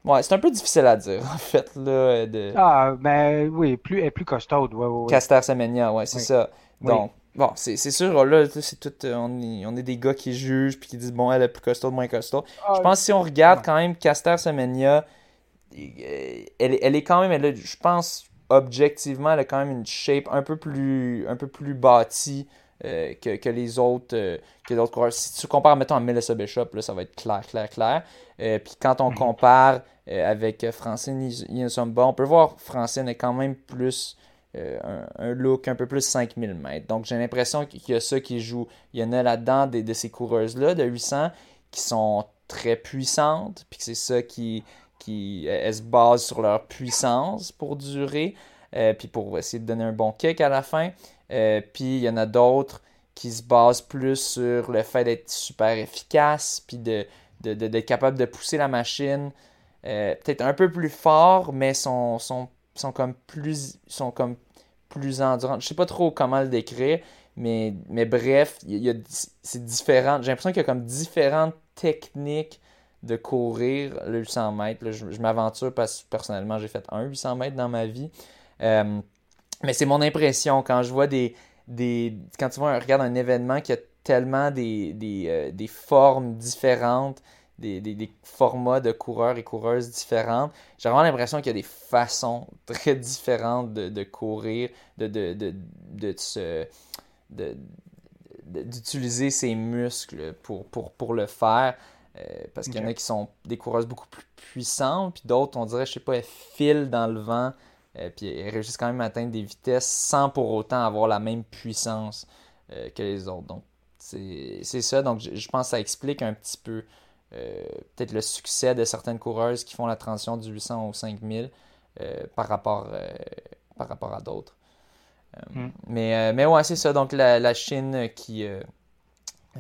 Speaker 1: Ouais, c'est un peu difficile à dire, en fait. Là, de...
Speaker 2: Ah, ben oui, plus, elle est plus costaude. Ouais, ouais,
Speaker 1: Caster Semenya, ouais, c'est ça. Donc, bon, c'est sûr, là, c'est tout. Euh, on est, on est, des gars qui jugent puis qui disent, bon, elle est plus costaude, moins costaude. Ah, je pense que si on regarde quand même Caster Semenya, euh, elle, elle est quand même, elle je pense, objectivement, elle a quand même une shape un peu plus, un peu plus bâtie. Euh, que, que, les autres que coureurs. Si tu compares, mettons, à Melissa Bishop, là, ça va être clair, clair, clair. puis quand on mhm. compare avec Francine Yinsomba. On peut voir Francine est quand même plus euh, un, look un peu plus 5000 mètres. Donc j'ai l'impression qu'il y a ça qui joue. Il y en a là-dedans de ces coureuses-là de 800 qui sont très puissantes, puis c'est ça qui, qui elles se basent sur leur puissance pour durer, euh, puis pour essayer de donner un bon kick à la fin. puis il y en a d'autres qui se basent plus sur le fait d'être super efficace, puis de, d'être capable de pousser la machine euh, peut-être un peu plus fort, mais sont, sont, sont comme plus sont comme plus endurants. Je sais pas trop comment le décrire, mais, mais bref, y a, c'est différent. J'ai l'impression qu'il y a comme différentes techniques de courir le 800 mètres. je, m'aventure parce que personnellement, j'ai fait un 800 mètres dans ma vie. Euh, mais c'est mon impression quand je vois des, des. Quand tu vois, regarde un événement qui a tellement des, des, euh, des formes différentes, des, formats de coureurs et coureuses différentes. J'ai vraiment l'impression qu'il y a des façons (laughs) très différentes de, courir, de, de, de, d'utiliser ses muscles pour, pour, pour le faire. parce qu'il y en a qui sont des coureuses beaucoup plus puissantes, puis d'autres, on dirait, je sais pas, elles filent dans le vent, puis elles réussissent quand même à atteindre des vitesses sans pour autant avoir la même puissance que les autres. Donc, c'est ça. Donc, je, pense que ça explique un petit peu peut-être le succès de certaines coureuses qui font la transition du 800 au 5000 par, rapport, par rapport à d'autres. Hmm. mais, mais ouais, c'est ça. Donc, la, la Chine qui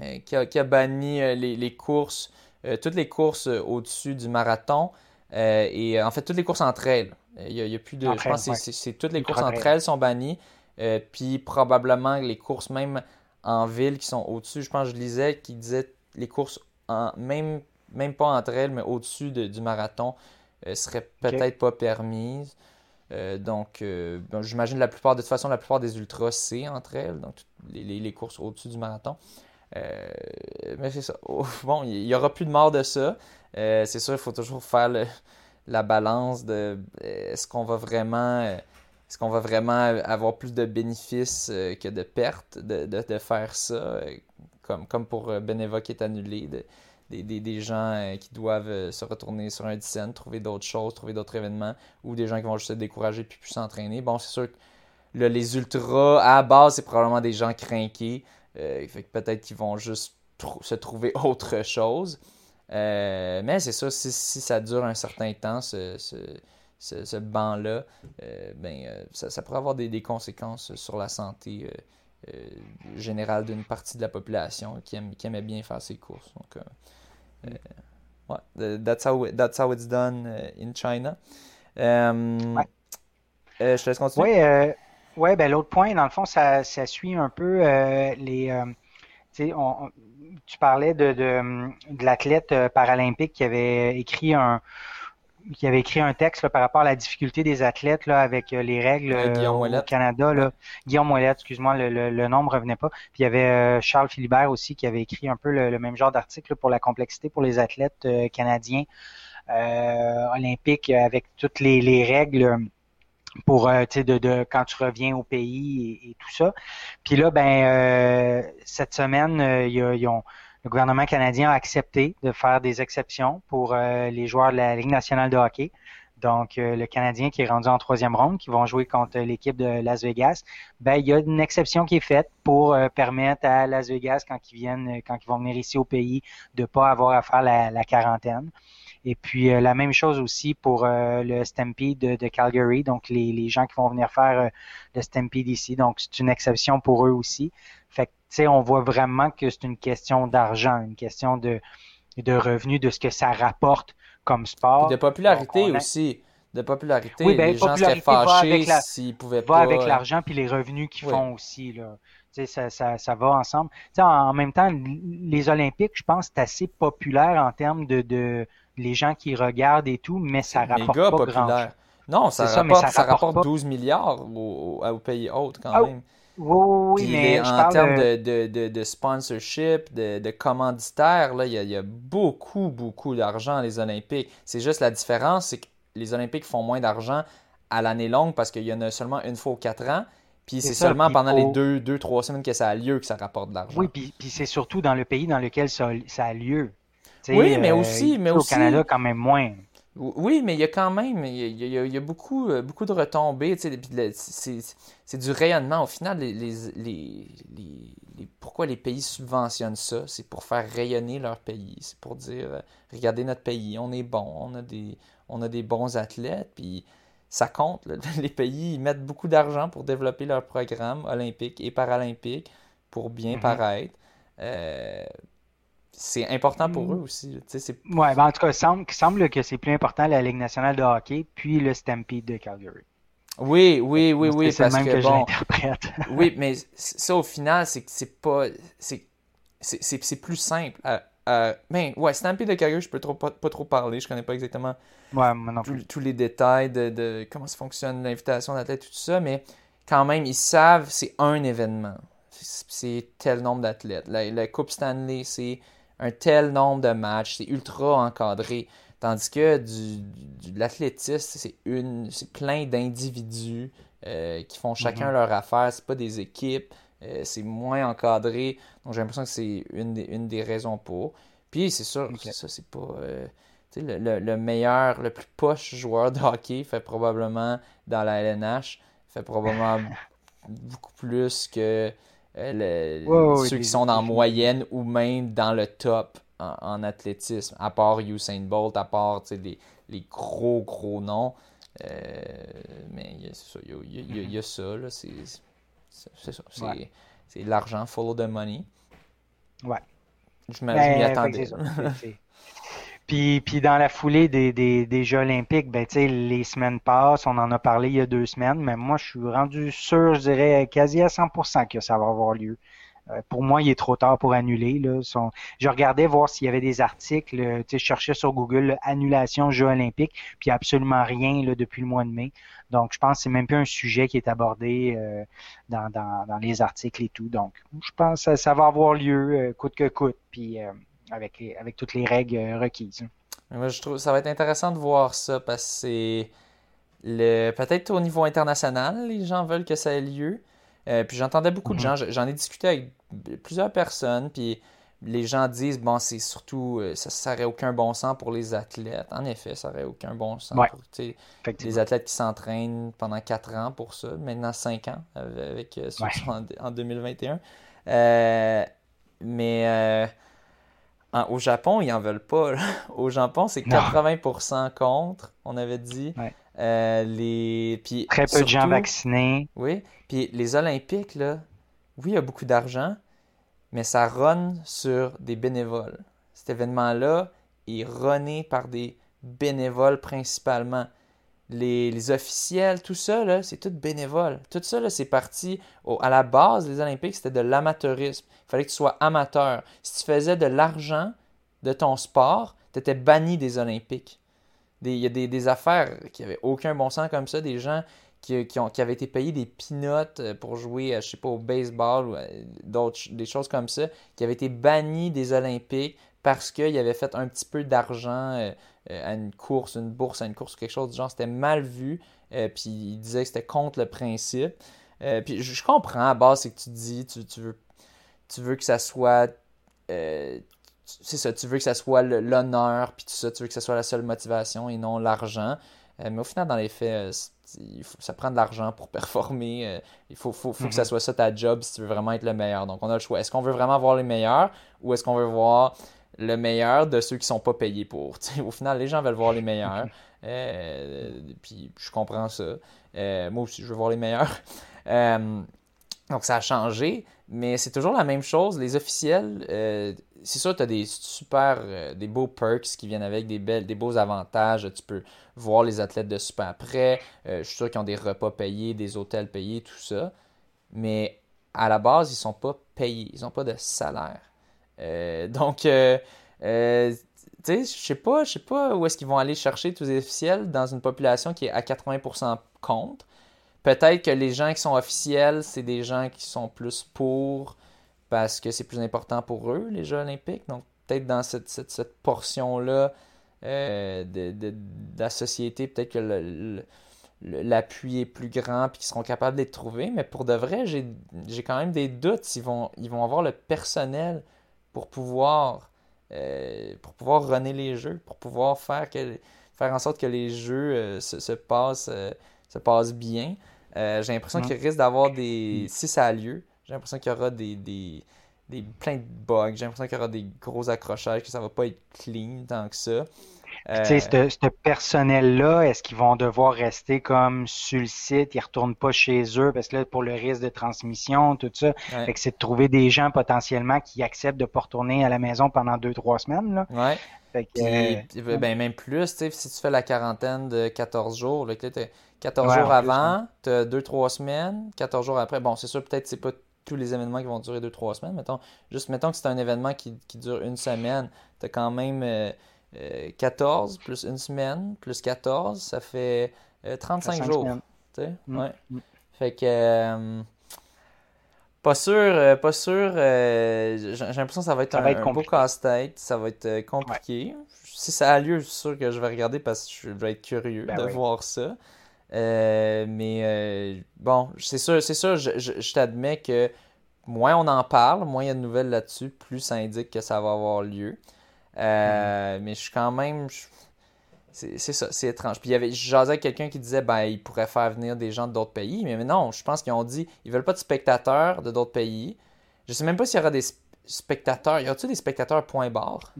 Speaker 1: euh, qui a, banni euh, les, courses, euh, toutes les courses au-dessus du marathon et en fait toutes les courses entre elles. Il y a, plus de. je pense que c'est toutes les courses entre elles sont bannies. puis probablement les courses même en ville qui sont au-dessus. Je pense que je lisais qui disait les courses en, même, même pas entre elles, mais au-dessus du marathon euh, seraient peut-être pas permises. donc, j'imagine la plupart, de toute façon, la plupart des ultras, c'est entre elles, donc les courses au-dessus du marathon. Euh, mais c'est ça. (laughs) Bon, il n'y aura plus de mort de ça. Euh, c'est sûr, il faut toujours faire la balance de euh, est-ce qu'on va vraiment est-ce qu'on va vraiment avoir plus de bénéfices que de pertes de, faire ça comme, pour Beneva qui est annulé des, gens qui doivent se retourner sur un dizaine, trouver d'autres choses, trouver d'autres événements, ou des gens qui vont juste se décourager puis plus s'entraîner. Bon, c'est sûr que les ultras, à la base, c'est probablement des gens crainqués. Euh, que peut-être qu'ils vont juste se trouver (laughs) autre chose. Euh, mais c'est ça, si, ça dure un certain temps, ce, ce, banc-là, euh, ben, ça, pourrait avoir des, conséquences sur la santé générale d'une partie de la population qui, aime, qui aimait bien faire ses courses. Donc, ouais, that's how, that's how it's done in China. je te laisse continuer.
Speaker 2: Oui, oui, ben l'autre point, dans le fond, ça, ça suit un peu euh, les. Euh, on, tu parlais de, de, de l'athlète euh, paralympique qui avait écrit un qui avait écrit un texte par rapport à la difficulté des athlètes là, avec les règles au Canada. Là. Guillaume Ouellette, excuse-moi, le, le, nom ne revenait pas. Puis il y avait Charles Philibert aussi qui avait écrit un peu le, même genre d'article pour la complexité pour les athlètes canadiens olympiques avec toutes les, les règles pour euh, de, de, quand tu reviens au pays et, tout ça. Puis là, ben euh, cette semaine, euh, y a, le gouvernement canadien a accepté de faire des exceptions pour les joueurs de la Ligue nationale de hockey. Donc, le Canadien qui est rendu en troisième ronde, qui vont jouer contre l'équipe de Las Vegas, ben il y a une exception qui est faite pour permettre à Las Vegas, quand ils viennent, quand ils vont venir ici au pays, de pas avoir à faire la, la quarantaine. Et puis euh, la même chose aussi pour euh, le Stampede de, Calgary, donc les, les, gens qui vont venir faire euh, le Stampede ici. Donc c'est une exception pour eux aussi. Fait que on voit vraiment que c'est une question d'argent, une question de, de revenus, de ce que ça rapporte comme sport.
Speaker 1: de popularité aussi de popularité. Oui, ben, les gens seraient fâchés s'ils pouvaient pas.
Speaker 2: Va avec l'argent puis les revenus qu'ils font aussi. Là. Ça, ça, ça, va ensemble. En, en, même temps, les Olympiques, je pense, c'est assez populaire en termes de, de, les gens qui regardent et tout, mais ça rapporte pas populaire.
Speaker 1: Non, ça, rapporte, ça, rapporte, 12 milliards au, pays hôte quand ah, même.
Speaker 2: Oui, oui, mais
Speaker 1: en termes de, de, de, sponsorship, de, de commanditaire, là, il, y a, beaucoup, beaucoup d'argent les Olympiques. C'est juste la différence, c'est que les Olympiques font moins d'argent à l'année longue parce qu'il y en a seulement une fois aux quatre ans. Puis c'est seulement pendant les deux, deux, trois semaines que ça a lieu que ça rapporte de l'argent.
Speaker 2: Oui, puis, puis c'est surtout dans le pays dans lequel ça, ça a lieu
Speaker 1: oui, mais euh, aussi, mais
Speaker 2: au Canada, quand même moins.
Speaker 1: Oui, mais il y a quand même il y a, beaucoup, euh, beaucoup de retombées. C'est du rayonnement. Au final, les, les, pourquoi les pays subventionnent ça? C'est pour faire rayonner leur pays. C'est pour dire euh, regardez notre pays, on est bon, on a des, on a des bons athlètes, puis ça compte. (laughs) Les pays mettent beaucoup d'argent pour développer leur programme olympique et paralympique pour bien mm-hmm. paraître c'est important pour eux aussi.
Speaker 2: Oui, ben en tout cas, il semble, semble que c'est plus important la Ligue nationale de hockey puis le Stampede de Calgary.
Speaker 1: Oui, oui, oui, oui. C'est même que, que bon, (laughs) oui, mais ça, au final, c'est que c'est pas. C'est plus simple. mais ben, ouais, Stampede de Calgary, je peux trop, pas, trop parler. Je connais pas exactement tous les détails de, de, comment ça fonctionne, l'invitation d'athlètes, tout ça, mais quand même, ils savent c'est un événement. C'est tel nombre d'athlètes. la, Coupe Stanley, c'est un tel nombre de matchs, c'est ultra encadré. Tandis que du, de l'athlétisme, c'est une c'est plein d'individus euh, qui font chacun mm-hmm. leur affaire, c'est pas des équipes, euh, c'est moins encadré. Donc j'ai l'impression que c'est une des, une des raisons pour. Puis c'est sûr, ça, c'est pas. le, le, meilleur, le plus poche joueur de hockey fait probablement dans la LNH, fait probablement (laughs) beaucoup plus que ceux qui sont en moyenne ou même dans le top en, athlétisme, à part Usain Bolt, à part les, les gros, gros noms. Euh, mais il y, a ça, il y a, ça, c'est ça. C'est l'argent, follow the money.
Speaker 2: Ouais.
Speaker 1: Je m'y ben, attendais. (laughs)
Speaker 2: Puis, puis dans la foulée des, des, des Jeux olympiques, ben, les semaines passent, on en a parlé il y a deux semaines, mais moi, je suis rendu sûr, je dirais quasi à 100% que ça va avoir lieu. Euh, pour moi, il est trop tard pour annuler. Là. Je regardais voir s'il y avait des articles. Euh, je cherchais sur Google annulation Jeux olympiques, puis absolument rien là, depuis le mois de mai. Donc, je pense que c'est même plus un sujet qui est abordé euh, dans, dans, dans, les articles et tout. Donc, je pense que ça va avoir lieu coûte que coûte. Puis avec, avec toutes les règles euh, requises.
Speaker 1: Moi, je trouve ça va être intéressant de voir ça parce que c'est le peut-être au niveau international, les gens veulent que ça ait lieu. Euh, puis j'entendais beaucoup de mhm. gens, j'en ai discuté avec plusieurs personnes, puis les gens disent bon, c'est surtout euh, ça n'aurait aucun bon sens pour les athlètes. En effet, ça n'aurait aucun bon sens pour les athlètes qui s'entraînent pendant 4 ans pour ça, maintenant 5 ans avec ceux qui sont en, en 2021. mais au Japon, ils en veulent pas. (laughs) Au Japon, c'est 80% contre, on avait dit. Euh, les... Puis,
Speaker 2: Très peu de gens vaccinés.
Speaker 1: Oui. Puis les Olympiques, là, oui, il y a beaucoup d'argent, mais ça run sur des bénévoles. Cet événement-là est runné par des bénévoles principalement les, officiels, tout ça, c'est tout bénévole. Tout ça, c'est parti à la base des Olympiques, c'était de l'amateurisme. Il fallait que tu sois amateur. Si tu faisais de l'argent de ton sport, tu étais banni des Olympiques. Il y a des, affaires qui n'avaient aucun bon sens comme ça, des gens qui, avaient été payés des peanuts euh, pour jouer, euh, je sais pas, au baseball ou euh, d'autres, des choses comme ça, qui avaient été bannis des Olympiques parce qu'ils avaient fait un petit peu d'argent à une course, une bourse à une course ou quelque chose du genre. C'était mal vu. Euh, puis il disait que c'était contre le principe. Euh, puis je, comprends à base, c'est que tu dis, tu, tu, veux, tu veux que ça soit. c'est ça, tu veux que ça soit l'honneur, puis tout ça, tu veux que ça soit la seule motivation et non l'argent. mais au final, dans les faits, il faut, ça prend de l'argent pour (laughs) performer. il faut, faut, faut que ça mhm. soit ça ta job si tu veux vraiment être le meilleur. Donc, on a le choix. Est-ce qu'on veut vraiment voir les meilleurs ou est-ce qu'on veut voir le meilleur de ceux qui sont pas payés pour. (laughs) au final, les gens veulent voir les meilleurs. (laughs) Euh, puis je comprends ça. Euh, moi aussi, je veux voir les meilleurs. (laughs) Euh, donc ça a changé, mais c'est toujours la même chose. Les officiels, c'est sûr, tu as des super, des beaux perks qui viennent avec des, belles, des beaux avantages. Tu peux voir les athlètes de super près. je suis sûr qu'ils ont des repas payés, des hôtels payés, tout ça. Mais à la base, ils sont pas payés. Ils n'ont pas de salaire. Euh, donc, euh, euh, tu sais, je sais pas, je sais pas où est-ce qu'ils vont aller chercher tous les officiels dans une population qui est à 80% contre. Peut-être que les gens qui sont officiels, c'est des gens qui sont plus pour parce que c'est plus important pour eux, les Jeux olympiques. Donc, peut-être dans cette, cette, portion-là de, la société, peut-être que l'appui est plus grand puis qu'ils seront capables de les trouver. Mais pour de vrai, j'ai quand même des doutes. Ils vont, ils vont avoir le personnel pour pouvoir, euh, pour pouvoir runner les jeux, pour pouvoir faire, que, faire en sorte que les jeux euh, se, se, passent, euh, se passent bien. j'ai l'impression qu'il risque d'avoir des. Si ça a lieu, j'ai l'impression qu'il y aura des, des, des, plein de bugs. J'ai l'impression qu'il y aura des gros accrochages, que ça va pas être clean tant que ça.
Speaker 2: Tu sais, euh, ce personnel-là, est-ce qu'ils vont devoir rester comme sur le site, ils retournent pas chez eux parce que là, pour le risque de transmission, tout ça, fait que c'est de trouver des gens potentiellement qui acceptent de pas retourner à la maison pendant deux, trois semaines. Là.
Speaker 1: Ouais. Fait que, euh, ben, même plus, tu sais, si tu fais la quarantaine de 14 jours, là, 14 jours avant, tu as 2-3 semaines, 14 jours après, bon, c'est sûr, peut-être c'est pas tous les événements qui vont durer 2-3 semaines, mettons, juste mettons que c'est un événement qui, qui dure une semaine, tu as quand même... Euh, 14 euh, plus une semaine plus 14, ça fait 35 euh, jours. Mm. Ouais. Mm. Fait que. Euh, pas sûr, pas sûr. j'ai l'impression que ça va être un, beau casse-tête. Ça va être compliqué. Si ça a lieu, je suis sûr que je vais regarder parce que je vais être curieux ben de voir ça. mais bon, c'est sûr, c'est sûr, je, je t'admets que moins on en parle, moins il y a de nouvelles là-dessus, plus ça indique que ça va avoir lieu. Euh, mais je suis quand même. C'est ça, c'est étrange. Puis il y avait, jasais quelqu'un qui disait ben il pourrait faire venir des gens d'autres pays, mais non, je pense qu'ils ont dit ils veulent pas de spectateurs de d'autres pays. Je sais même pas s'il y aura des spectateurs. Y a-t-il des spectateurs point barre?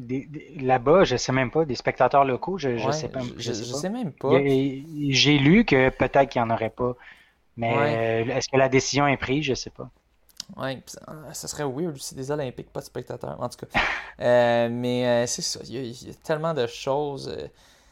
Speaker 2: Là-bas, je sais même pas. Des spectateurs locaux, je, je sais pas.
Speaker 1: Je, sais, même pas.
Speaker 2: J'ai lu que peut-être qu'il n'y en aurait pas. Mais est-ce que la décision est prise? Je sais pas.
Speaker 1: Ouais, ça serait weird aussi des Olympiques, pas de spectateurs, en tout cas. (laughs) Euh, mais euh, c'est ça, il y, a, tellement de choses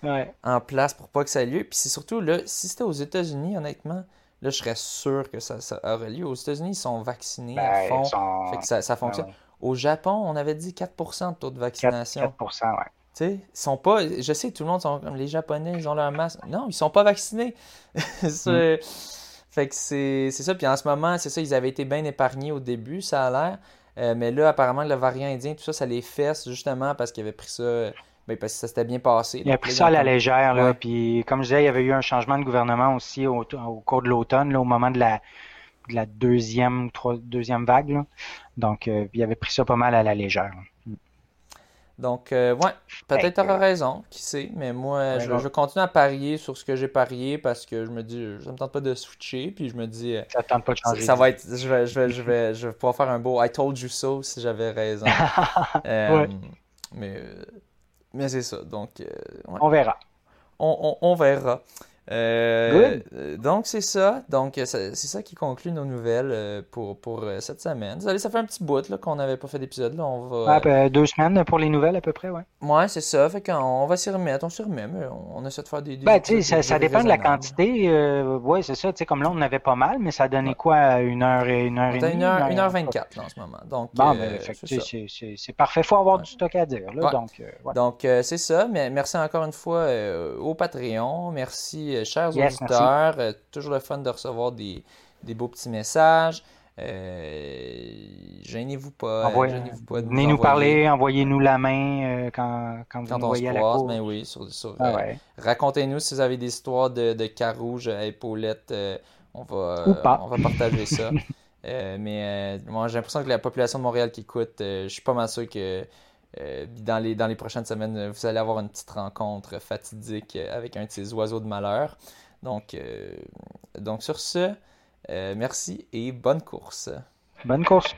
Speaker 1: euh, en place pour pas que ça ait lieu. Puis c'est surtout, là, si c'était aux États-Unis, honnêtement, là, je serais sûr que ça, aurait lieu. Aux États-Unis, ils sont vaccinés à ben, fond. Fait que ça, ça fonctionne. Au Japon, on avait dit 4% de taux de vaccination.
Speaker 2: 4%, ouais.
Speaker 1: Tu sais, ils sont pas. Je sais, tout le monde sont comme les Japonais, ils ont leur masque. Non, ils sont pas vaccinés. (laughs) c'est. Mm. Fait que c'est ça. Puis en ce moment, c'est ça, ils avaient été bien épargnés au début, ça a l'air. Euh, mais là, apparemment, le variant indien, tout ça, ça les fesse justement parce qu'ils avaient pris ça. Ben, parce que ça s'était bien passé.
Speaker 2: Il a pris ça à la légère. Là, Puis comme je disais, il y avait eu un changement de gouvernement aussi au, cours de l'automne, au moment de la, la deuxième, deuxième vague. Donc, euh, il avait pris ça pas mal à la légère.
Speaker 1: Donc, euh, ouais, peut-être tu auras raison, qui sait, mais moi, je, je, continue à parier sur ce que j'ai parié parce que je me dis, ça me tente pas de switcher, puis je me dis,
Speaker 2: euh, ça tente pas de changer.
Speaker 1: Ça, va être, je vais, je, vais, je, vais, je vais pouvoir faire un beau I told you so si j'avais raison. (laughs) euh, Mais, mais c'est ça, donc. Euh,
Speaker 2: on verra.
Speaker 1: On, on, on verra. Euh, donc, c'est ça. Donc, c'est ça qui conclut nos nouvelles euh, pour, pour euh, cette semaine. Ça, ça fait un petit bout qu'on n'avait pas fait d'épisode. On
Speaker 2: va... Ben, deux semaines pour les nouvelles à peu près, ouais.
Speaker 1: Ouais, c'est ça. Fait qu'on va s'y remettre. On s'y remet, mais on, essaie de faire des.
Speaker 2: ben, tu sais, ça, dépend de la quantité. ouais, c'est ça. Tu sais, comme là, on avait pas mal, mais ça a donné quoi Une heure et une heure et demie
Speaker 1: Une heure, une heure 24 en ce moment. Donc,
Speaker 2: ben, c'est parfait. Il faut avoir du stock à dire. Là, Donc,
Speaker 1: donc c'est ça. Mais merci encore une fois au Patreon. Merci euh, chers auditeurs. Euh, toujours le fun de recevoir des, beaux petits messages. Euh, gênez-vous pas.
Speaker 2: gênez-vous pas venez nous parler, envoyez-nous la main quand, quand, vous nous voyez à la cour.
Speaker 1: Ben oui, ah Racontez-nous si vous avez des histoires de, de cas rouges à épaulettes. on, va, on va partager ça. (laughs) mais moi, j'ai l'impression que la population de Montréal qui écoute, je suis pas mal sûr que euh, dans, les, dans les prochaines semaines, vous allez avoir une petite rencontre fatidique avec un de ces oiseaux de malheur. Donc, euh, donc sur ce, euh, merci et bonne course.
Speaker 2: Bonne course.